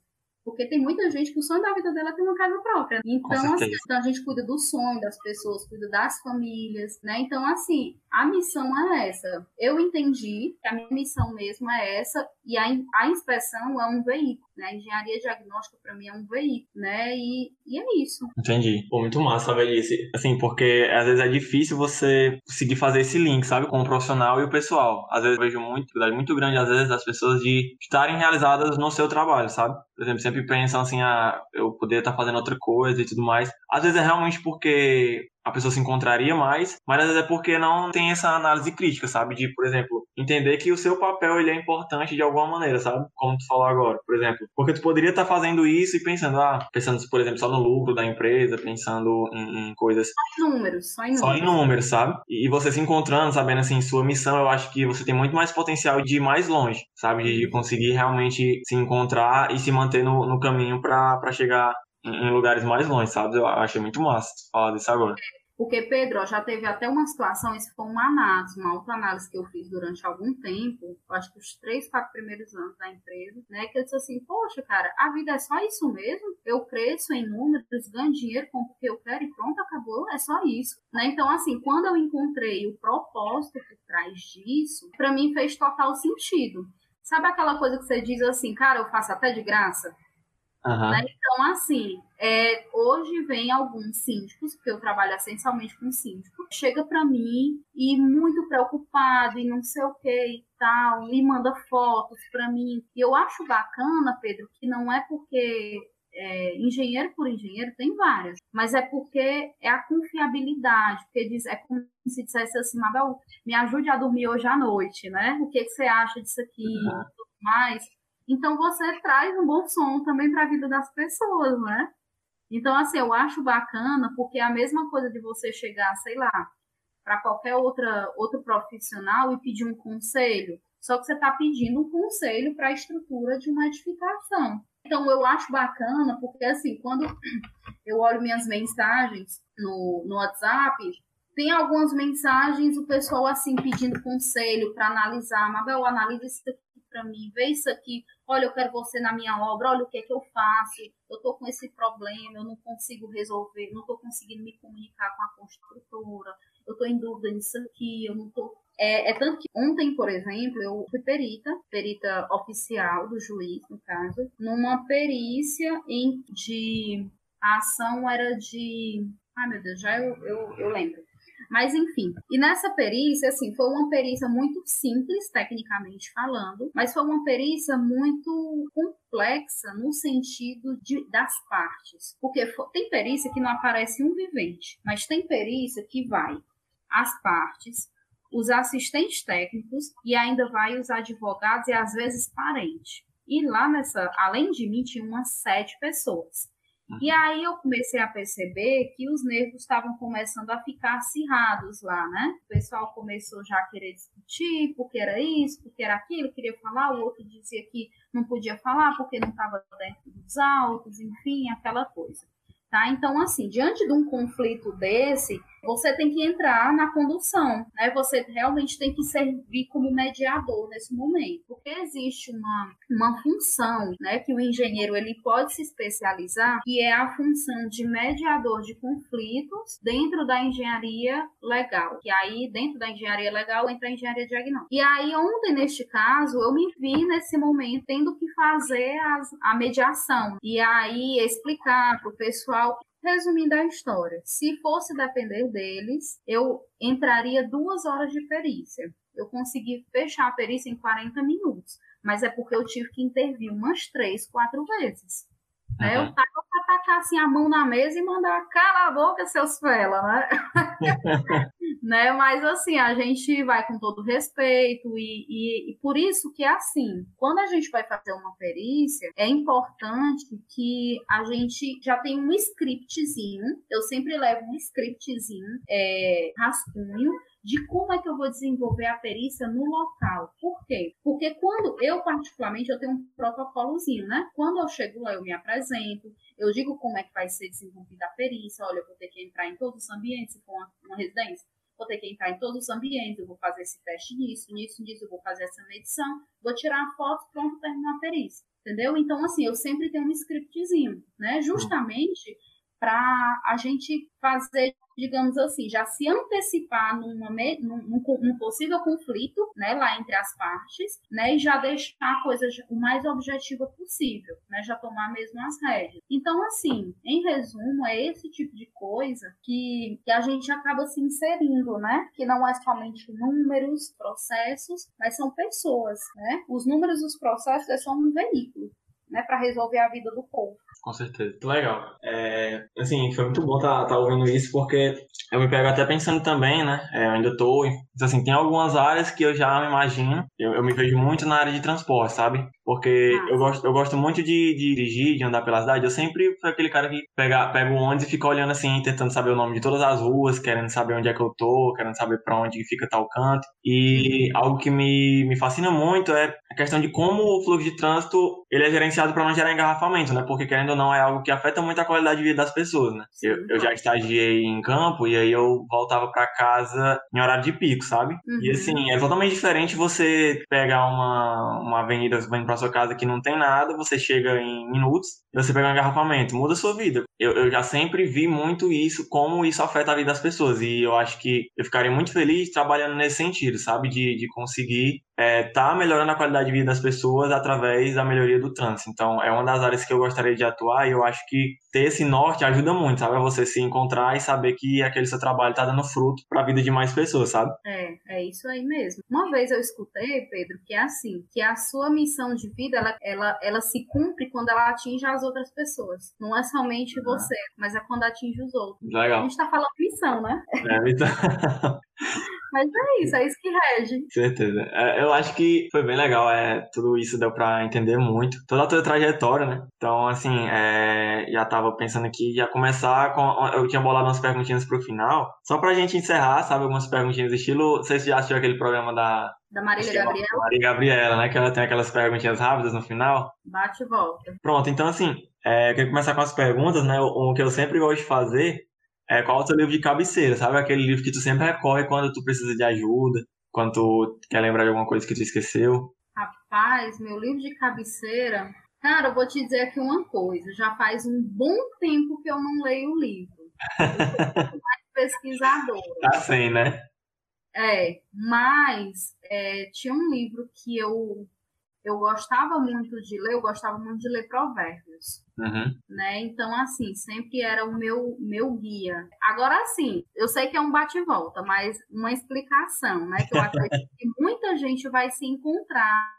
porque tem muita gente que o sonho da vida dela é ter uma casa própria. Então, assim, então, a gente cuida do sonho das pessoas, cuida das famílias, né? Então, assim, a missão é essa. Eu entendi que a minha missão mesmo é essa, e a, a inspeção é um veículo, né? Engenharia diagnóstica para mim é um veículo, né? E, e é isso. Entendi. Pô, muito massa, velhice. Assim, porque às vezes é difícil você conseguir fazer esse link, sabe? Com o profissional e o pessoal. Às vezes eu vejo muito, muito grande, às vezes, das pessoas de estarem realizadas no seu trabalho, sabe? Por exemplo, sempre pensam assim, ah, eu poderia estar fazendo outra coisa e tudo mais. Às vezes é realmente porque a pessoa se encontraria mais, mas às vezes é porque não tem essa análise crítica, sabe? De, por exemplo, entender que o seu papel ele é importante de alguma maneira, sabe? Como tu falou agora, por exemplo. Porque tu poderia estar fazendo isso e pensando, ah, pensando, por exemplo, só no lucro da empresa, pensando em, em coisas. Só em números, só em números. Só em números, sabe? E você se encontrando, sabendo assim, sua missão, eu acho que você tem muito mais potencial de ir mais longe, sabe? De conseguir realmente se encontrar e se manter no, no caminho para chegar em lugares mais longe, sabe? Eu achei muito massa falar disso agora. Porque, Pedro, já teve até uma situação, isso foi uma análise, uma autoanálise que eu fiz durante algum tempo, acho que os três, quatro primeiros anos da empresa, né? Que eu disse assim, poxa, cara, a vida é só isso mesmo? Eu cresço em números, ganho dinheiro, compro o que eu quero e pronto, acabou, é só isso. Né? Então, assim, quando eu encontrei o propósito por trás disso, para mim fez total sentido. Sabe aquela coisa que você diz assim, cara, eu faço até de graça? Uhum. Né? Então, assim, é, hoje vem alguns síndicos, porque eu trabalho essencialmente com síndico, chega para mim e muito preocupado e não sei o que e tal, e manda fotos para mim. E eu acho bacana, Pedro, que não é porque é, engenheiro por engenheiro tem várias, mas é porque é a confiabilidade, porque diz, é como se dissesse assim, Mabel, me ajude a dormir hoje à noite, né? O que, que você acha disso aqui? Uhum. mais então você traz um bom som também para a vida das pessoas, né? Então, assim, eu acho bacana, porque é a mesma coisa de você chegar, sei lá, para qualquer outra, outro profissional e pedir um conselho, só que você está pedindo um conselho para a estrutura de uma edificação. Então, eu acho bacana, porque, assim, quando eu olho minhas mensagens no, no WhatsApp, tem algumas mensagens, o pessoal, assim, pedindo conselho para analisar. Mabel, analisa isso aqui para mim, vê isso aqui, olha, eu quero você na minha obra, olha o que é que eu faço, eu estou com esse problema, eu não consigo resolver, não estou conseguindo me comunicar com a construtora, eu estou em dúvida nisso aqui, eu não estou. É, é, tanto que ontem, por exemplo, eu fui perita, perita oficial do juiz, no caso, numa perícia em de. A ação era de. Ai, meu Deus, já eu, eu, eu lembro mas enfim, e nessa perícia, assim, foi uma perícia muito simples, tecnicamente falando, mas foi uma perícia muito complexa no sentido de, das partes. Porque tem perícia que não aparece um vivente, mas tem perícia que vai as partes, os assistentes técnicos e ainda vai os advogados e às vezes parente. E lá nessa, além de mim, tinha umas sete pessoas. E aí eu comecei a perceber que os nervos estavam começando a ficar acirrados lá, né? O pessoal começou já a querer discutir, porque era isso, porque era aquilo, queria falar, o outro dizia que não podia falar porque não estava dentro dos autos, enfim, aquela coisa. Tá? Então, assim, diante de um conflito desse, você tem que entrar na condução, né? Você realmente tem que servir como mediador nesse momento, porque existe uma, uma função, né, que o engenheiro ele pode se especializar, que é a função de mediador de conflitos dentro da engenharia legal. Que aí dentro da engenharia legal entra a engenharia diagnóstica. E aí ontem neste caso eu me vi nesse momento tendo que fazer as, a mediação e aí explicar para o pessoal Resumindo a história, se fosse depender deles, eu entraria duas horas de perícia. Eu consegui fechar a perícia em 40 minutos, mas é porque eu tive que intervir umas três, quatro vezes. Uhum. Né? Eu tava para tacar assim, a mão na mesa e mandar cala a boca, seus fela, né? <laughs> né? Mas assim, a gente vai com todo respeito e, e, e, por isso que é assim, quando a gente vai fazer uma perícia, é importante que a gente já tenha um scriptzinho, eu sempre levo um scriptzinho, é, rascunho, de como é que eu vou desenvolver a perícia no local. Por quê? Porque quando eu, particularmente, eu tenho um protocolozinho, né? Quando eu chego lá, eu me apresento, eu digo como é que vai ser desenvolvida a perícia, olha, eu vou ter que entrar em todos os ambientes, uma, uma residência, vou ter que entrar em todos os ambientes, eu vou fazer esse teste nisso, nisso, nisso, eu vou fazer essa medição, vou tirar a foto, pronto, terminar a perícia. Entendeu? Então, assim, eu sempre tenho um scriptzinho, né? Justamente para a gente fazer digamos assim, já se antecipar numa, num, num, possível conflito, né, lá entre as partes, né, e já deixar a coisa o mais objetiva possível, né, já tomar mesmo as rédeas. Então, assim, em resumo, é esse tipo de coisa que, que a gente acaba se inserindo, né, que não é somente números, processos, mas são pessoas, né, os números dos processos só um veículo, né, para resolver a vida do povo. Com certeza. Muito legal. É, assim, foi muito bom estar tá, tá ouvindo isso, porque eu me pego até pensando também, né? É, eu ainda estou. Assim, tem algumas áreas que eu já me imagino, eu, eu, me vejo muito na área de transporte, sabe? Porque ah, eu, gosto, eu gosto muito de, de, dirigir, de andar pela cidade. Eu sempre fui aquele cara que pega, pega o ônibus e fica olhando assim, tentando saber o nome de todas as ruas, querendo saber onde é que eu tô, querendo saber pra onde fica tal canto. E uhum. algo que me, me fascina muito é a questão de como o fluxo de trânsito ele é gerenciado para não gerar engarrafamento, né? Porque querendo ou não é algo que afeta muito a qualidade de vida das pessoas, né? Eu, eu já estagiei em campo e aí eu voltava para casa em horário de pico, sabe? Uhum. E assim, é totalmente diferente você pegar uma, uma avenida pra sua casa que não tem nada, você chega em minutos e você pega um engarrafamento, muda a sua vida. Eu, eu já sempre vi muito isso, como isso afeta a vida das pessoas. E eu acho que eu ficaria muito feliz trabalhando nesse sentido, sabe? De, de conseguir é, tá melhorando a qualidade de vida das pessoas através da melhoria do trânsito. Então, é uma das áreas que eu gostaria de atuar e eu acho que ter esse norte ajuda muito, sabe? A você se encontrar e saber que aquele seu trabalho tá dando fruto para a vida de mais pessoas, sabe? É, é isso aí mesmo. Uma vez eu escutei, Pedro, que é assim, que a sua missão de vida, ela, ela, ela se cumpre quando ela atinge as outras pessoas. Não é somente você, mas é quando atinge os outros. Legal. A gente tá falando missão, né? É, então... <laughs> Mas é isso, é isso que rege. Certeza. É, eu acho que foi bem legal, é, tudo isso deu pra entender muito. Toda a tua trajetória, né? Então, assim, é, já tava pensando aqui, já começar com. Eu tinha bolado umas perguntinhas pro final, só pra gente encerrar, sabe? Algumas perguntinhas estilo. Não sei se já assistiu aquele programa da. Da Marília é Gabriela. Marília Gabriela, né? Que ela tem aquelas perguntinhas rápidas no final. Bate e volta. Pronto, então, assim, é, eu queria começar com as perguntas, né? O, o que eu sempre gosto de fazer é, qual o seu livro de cabeceira, sabe? Aquele livro que tu sempre recorre quando tu precisa de ajuda, quando tu quer lembrar de alguma coisa que tu esqueceu. Rapaz, meu livro de cabeceira. Cara, eu vou te dizer aqui uma coisa. Já faz um bom tempo que eu não leio o livro. Eu <laughs> mais pesquisadora. Tá sem, né? É, mas é, tinha um livro que eu eu gostava muito de ler, eu gostava muito de ler provérbios. Uhum. Né? Então, assim, sempre era o meu, meu guia. Agora, assim, eu sei que é um bate-volta, mas uma explicação, né? Que eu acredito que <laughs> muita gente vai se encontrar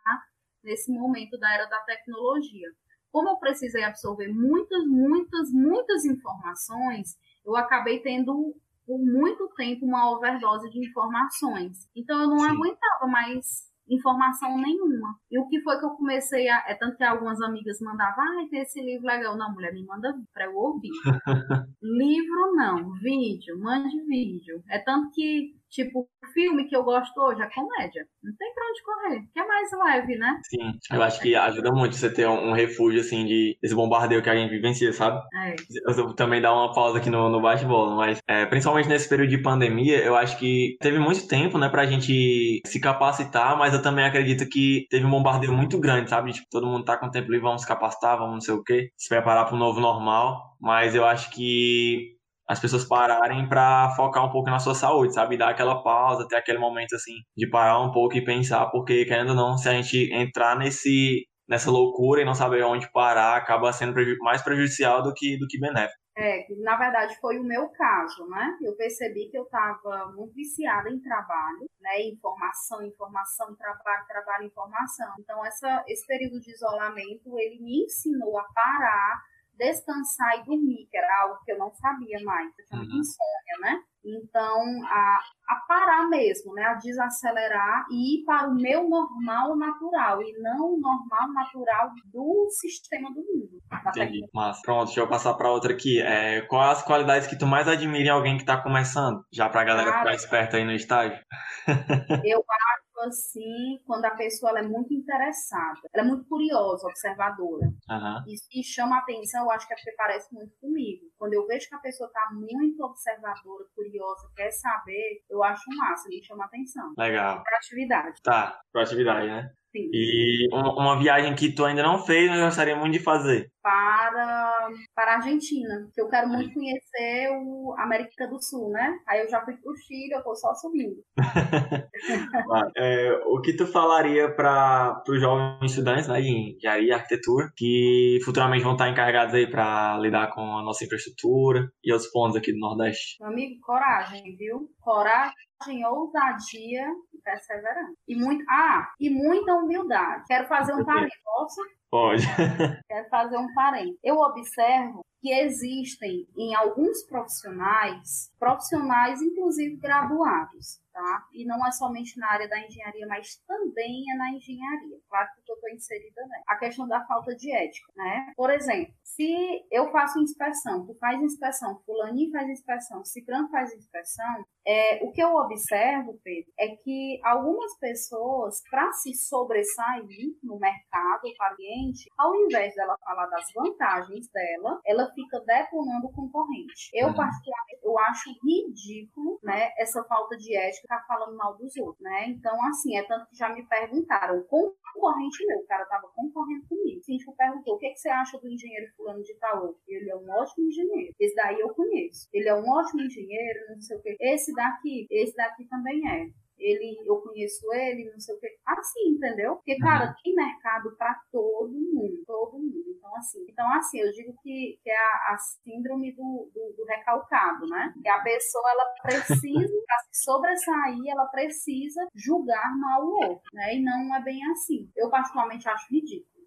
nesse momento da era da tecnologia. Como eu precisei absorver muitas, muitas, muitas informações, eu acabei tendo por muito tempo uma overdose de informações. Então eu não Sim. aguentava mais informação nenhuma. E o que foi que eu comecei a. É tanto que algumas amigas mandavam, ah, tem esse livro legal. Não, mulher, me manda para eu ouvir. <laughs> livro não, vídeo, mande vídeo. É tanto que Tipo, o filme que eu gosto hoje é comédia. Não tem pra onde correr. Que é mais leve, né? Sim, eu acho que ajuda muito você ter um, refúgio, assim, de esse bombardeio que a gente vivencia, sabe? É. Eu também dar uma pausa aqui no, no bate-bola, mas é, principalmente nesse período de pandemia, eu acho que teve muito tempo, né, pra gente se capacitar, mas eu também acredito que teve um bombardeio muito grande, sabe? Tipo, todo mundo tá com tempo livre, vamos se capacitar, vamos não sei o quê, se preparar pro novo normal, mas eu acho que as pessoas pararem para focar um pouco na sua saúde, sabe? Dar aquela pausa, ter aquele momento assim de parar um pouco e pensar, porque querendo ou não, se a gente entrar nesse nessa loucura e não saber onde parar, acaba sendo mais prejudicial do que do que benéfico. É, na verdade foi o meu caso, né? Eu percebi que eu estava muito viciada em trabalho, né? Informação, informação, trabalho, trabalho, informação. Então essa, esse período de isolamento ele me ensinou a parar descansar e dormir, que era algo que eu não sabia mais, eu tinha uhum. insônia, né? Então, a, a parar mesmo, né? A desacelerar e ir para o meu normal natural e não o normal natural do sistema do mundo. Entendi. Mas pronto, deixa eu passar para outra aqui. É, quais as qualidades que tu mais admira em alguém que está começando? Já para a galera Cara, ficar esperta aí no estágio. <laughs> Eu acho assim quando a pessoa é muito interessada, ela é muito curiosa, observadora. Uhum. Isso que chama atenção, eu acho que é porque parece muito comigo. Quando eu vejo que a pessoa está muito observadora, curiosa, quer saber, eu acho massa, me chama atenção. Legal. Proatividade. Tá, proatividade, né? Sim. E uma, uma, viagem que tu ainda não fez, mas gostaria muito de fazer? Para, para a Argentina, que eu quero muito conhecer o América do Sul, né? Aí eu já fui pro Chile, eu tô só subindo. <laughs> é, o que tu falaria para os jovens estudantes né, de engenharia e arquitetura que futuramente vão estar encarregados aí para lidar com a nossa infraestrutura e outros pontos aqui do Nordeste? Meu amigo, coragem, viu? Coragem ousadia perseverança. E muito, ah, e muita humildade. Quero fazer um parênteses. Posso? Pode. <laughs> Quero fazer um parênteses. Eu observo que existem em alguns profissionais, profissionais inclusive graduados, tá? E não é somente na área da engenharia, mas também é na engenharia. Claro que eu estou inserida né? A questão da falta de ética, né? Por exemplo, se eu faço inspeção, tu faz inspeção, fulaninho faz inspeção, ciclano faz inspeção, é, o que eu observo, Pedro, é que algumas pessoas, para se sobressair no mercado, para o cliente, ao invés dela falar das vantagens dela, ela fica detonando o concorrente. Eu, uhum. particularmente, eu acho ridículo, né, essa falta de ética ficar falando mal dos outros, né? Então, assim, é tanto que já me perguntaram, concorrente meu, o cara tava concorrendo comigo. Sim, eu perguntou, o que, é que você acha do engenheiro fulano de tal? Ele é um ótimo engenheiro. Esse daí eu conheço. Ele é um ótimo engenheiro, não sei o quê. Esse daqui, esse daqui também é ele, eu conheço ele, não sei o quê. Assim, entendeu? Porque, uhum. cara, tem mercado para todo mundo, todo mundo. Então, assim, então, assim, eu digo que, que é a, a síndrome do, do, do, recalcado, né? Que a pessoa, ela precisa, <laughs> para se sobressair, ela precisa julgar mal o outro, né? E não é bem assim. Eu, particularmente, acho ridículo.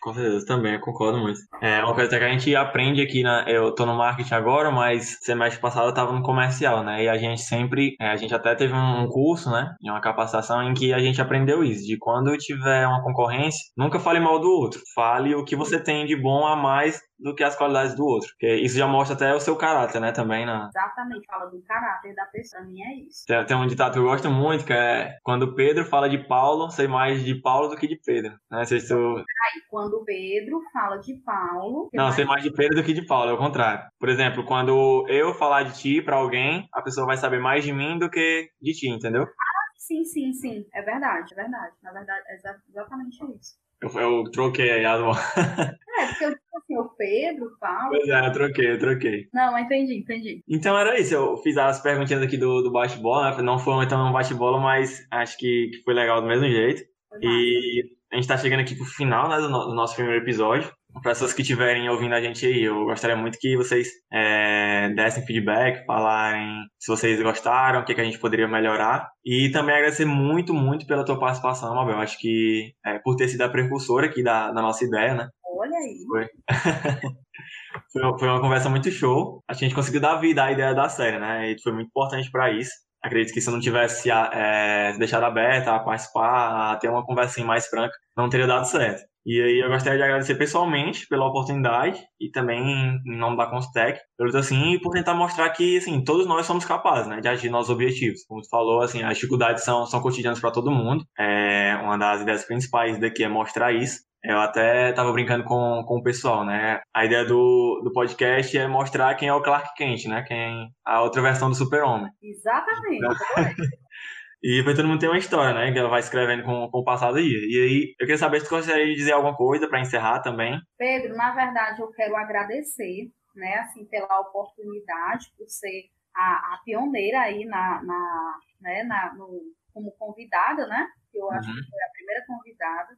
Com certeza, também, concordo muito. É uma coisa que a gente aprende aqui, na, eu tô no marketing agora, mas semestre passado eu tava no comercial, né? E a gente sempre, é, a gente até teve um curso, né? E uma capacitação em que a gente aprendeu isso, de quando tiver uma concorrência, nunca fale mal do outro. Fale o que você tem de bom a mais do que as qualidades do outro. Porque isso já mostra até o seu caráter, né? Também, né? Exatamente, fala do caráter da pessoa, e é isso. Tem, um ditado que eu gosto muito, que é quando Pedro fala de Paulo, sei mais de Paulo do que de Pedro. Né? Sei se tu... Aí, quando Pedro fala de Paulo... Não, sei mais de Pedro do que de Paulo, é o contrário. Por exemplo, quando eu falar de ti para alguém, a pessoa vai saber mais de mim do que de ti, entendeu? Ah, sim, sim, sim. É verdade, é verdade. Na verdade, é exatamente isso. Eu, eu troquei aí, Admo. <laughs> É, porque eu disse assim, o Pedro, o Paulo. Pois é, eu troquei, eu troquei. Não, entendi, entendi. Então era isso, eu fiz as perguntinhas aqui do, do bate-bola, né? Não foi então um bate-bola, mas acho que, que foi legal do mesmo jeito. E a gente tá chegando aqui pro final né, do, no, do nosso primeiro episódio pessoas que estiverem ouvindo a gente aí, eu gostaria muito que vocês é, dessem feedback, falarem se vocês gostaram, o que, que a gente poderia melhorar. E também agradecer muito, muito pela tua participação, Mabel. Acho que é, por ter sido a precursora aqui da, da nossa ideia, né? Olha aí. Foi. <laughs> foi, foi uma conversa muito show. A gente conseguiu dar vida à ideia da série, né? E foi muito importante para isso acredito que se não tivesse é, deixado aberta a participar, a ter uma conversa mais franca, não teria dado certo. E aí eu gostaria de agradecer pessoalmente pela oportunidade e também em nome da Constec, pelo assim, e por tentar mostrar que assim, todos nós somos capazes, né, de agir nossos objetivos. Como tu falou, assim, as dificuldades são, são cotidianas para todo mundo. É, uma das ideias principais daqui é mostrar isso. Eu até estava brincando com, com o pessoal, né? A ideia do, do podcast é mostrar quem é o Clark Kent, né? Quem a outra versão do Super-Homem. Exatamente. Então, <laughs> E depois todo mundo tem uma história, né? Que ela vai escrevendo com, com o passado do dia. E aí, eu queria saber se você gostaria de dizer alguma coisa para encerrar também. Pedro, na verdade, eu quero agradecer, né, assim, pela oportunidade, por ser a, a pioneira aí na, na, né, na, no, como convidada, né? Eu acho uhum. que foi a primeira convidada.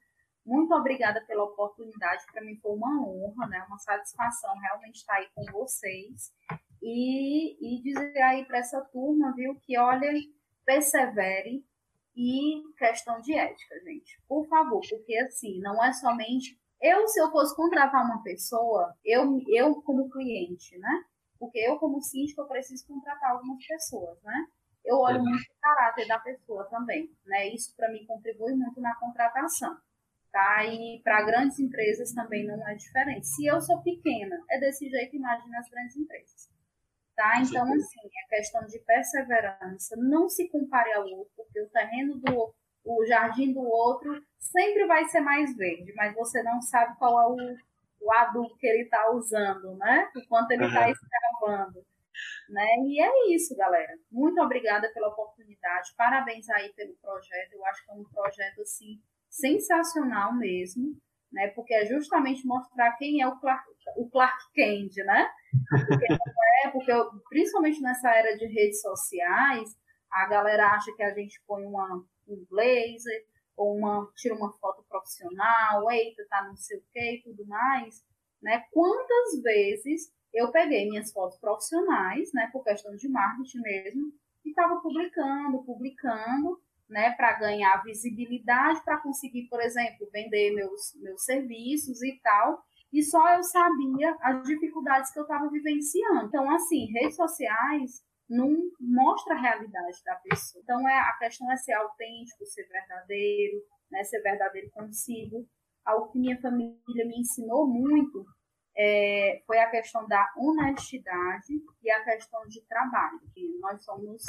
Muito obrigada pela oportunidade, para mim foi uma honra, né? Uma satisfação realmente estar aí com vocês. E, e dizer aí para essa turma, viu, que olha, persevere e questão de ética, gente. Por favor, porque assim, não é somente. Eu, se eu fosse contratar uma pessoa, eu, eu como cliente, né? Porque eu, como síndico, eu preciso contratar algumas pessoas, né? Eu olho muito o caráter da pessoa também, né? Isso, para mim, contribui muito na contratação, tá? E para grandes empresas também não é diferente. Se eu sou pequena, é desse jeito, imagine as grandes empresas. Tá? Então, assim, a questão de perseverança, não se compare ao outro, porque o terreno do o jardim do outro sempre vai ser mais verde, mas você não sabe qual é o, o adubo que ele está usando, né? O quanto ele está uhum. escavando. Né? E é isso, galera. Muito obrigada pela oportunidade. Parabéns aí pelo projeto. Eu acho que é um projeto assim sensacional mesmo, né? Porque é justamente mostrar quem é o Clark, o Clark Kent, né? Porque é, porque eu, principalmente nessa era de redes sociais, a galera acha que a gente põe uma, um blazer ou uma tira uma foto profissional, eita, tá não sei o que e tudo mais, né? Quantas vezes eu peguei minhas fotos profissionais, né, por questão de marketing mesmo, e estava publicando, publicando, né, para ganhar visibilidade, para conseguir, por exemplo, vender meus, meus serviços e tal e só eu sabia as dificuldades que eu estava vivenciando. Então, assim, redes sociais não mostra a realidade da pessoa. Então, é, a questão é ser autêntico, ser verdadeiro, né, ser verdadeiro consigo. Algo que minha família me ensinou muito é, foi a questão da honestidade e a questão de trabalho. Que nós somos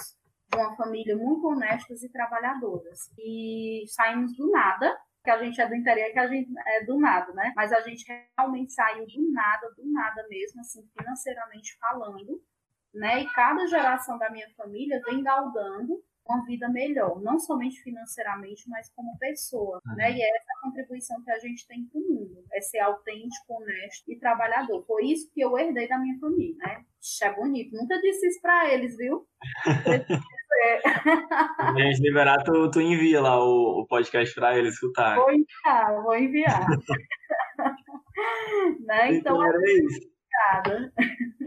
de uma família muito honestas e trabalhadoras. E saímos do nada, que a gente é do interior, que a gente é do nada, né? Mas a gente realmente saiu do nada, do nada mesmo, assim, financeiramente falando, né? E cada geração da minha família vem galgando uma vida melhor, não somente financeiramente, mas como pessoa, uhum. né? E é essa contribuição que a gente tem para o mundo, é ser autêntico, honesto e trabalhador. Foi isso que eu herdei da minha família, né? Isso é bonito. Nunca disse isso para eles, viu? <laughs> a gente liberar, tu, tu envia lá o, o podcast para eles escutar. Vou enviar, vou enviar. <laughs> né? Então, era isso.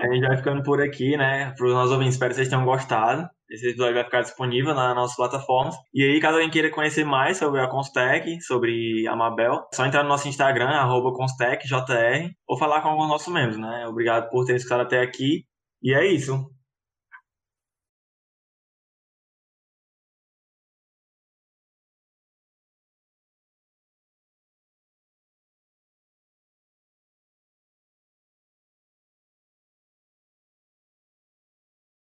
A gente vai ficando por aqui, né? Para os nossos ouvintes, espero que vocês tenham gostado. Esse episódio vai ficar disponível nas nossas plataformas. E aí, caso alguém queira conhecer mais sobre a Constec, sobre a Mabel, é só entrar no nosso Instagram, arroba ConstecJR, ou falar com alguns nossos membros, né? Obrigado por ter escutado até aqui. E é isso.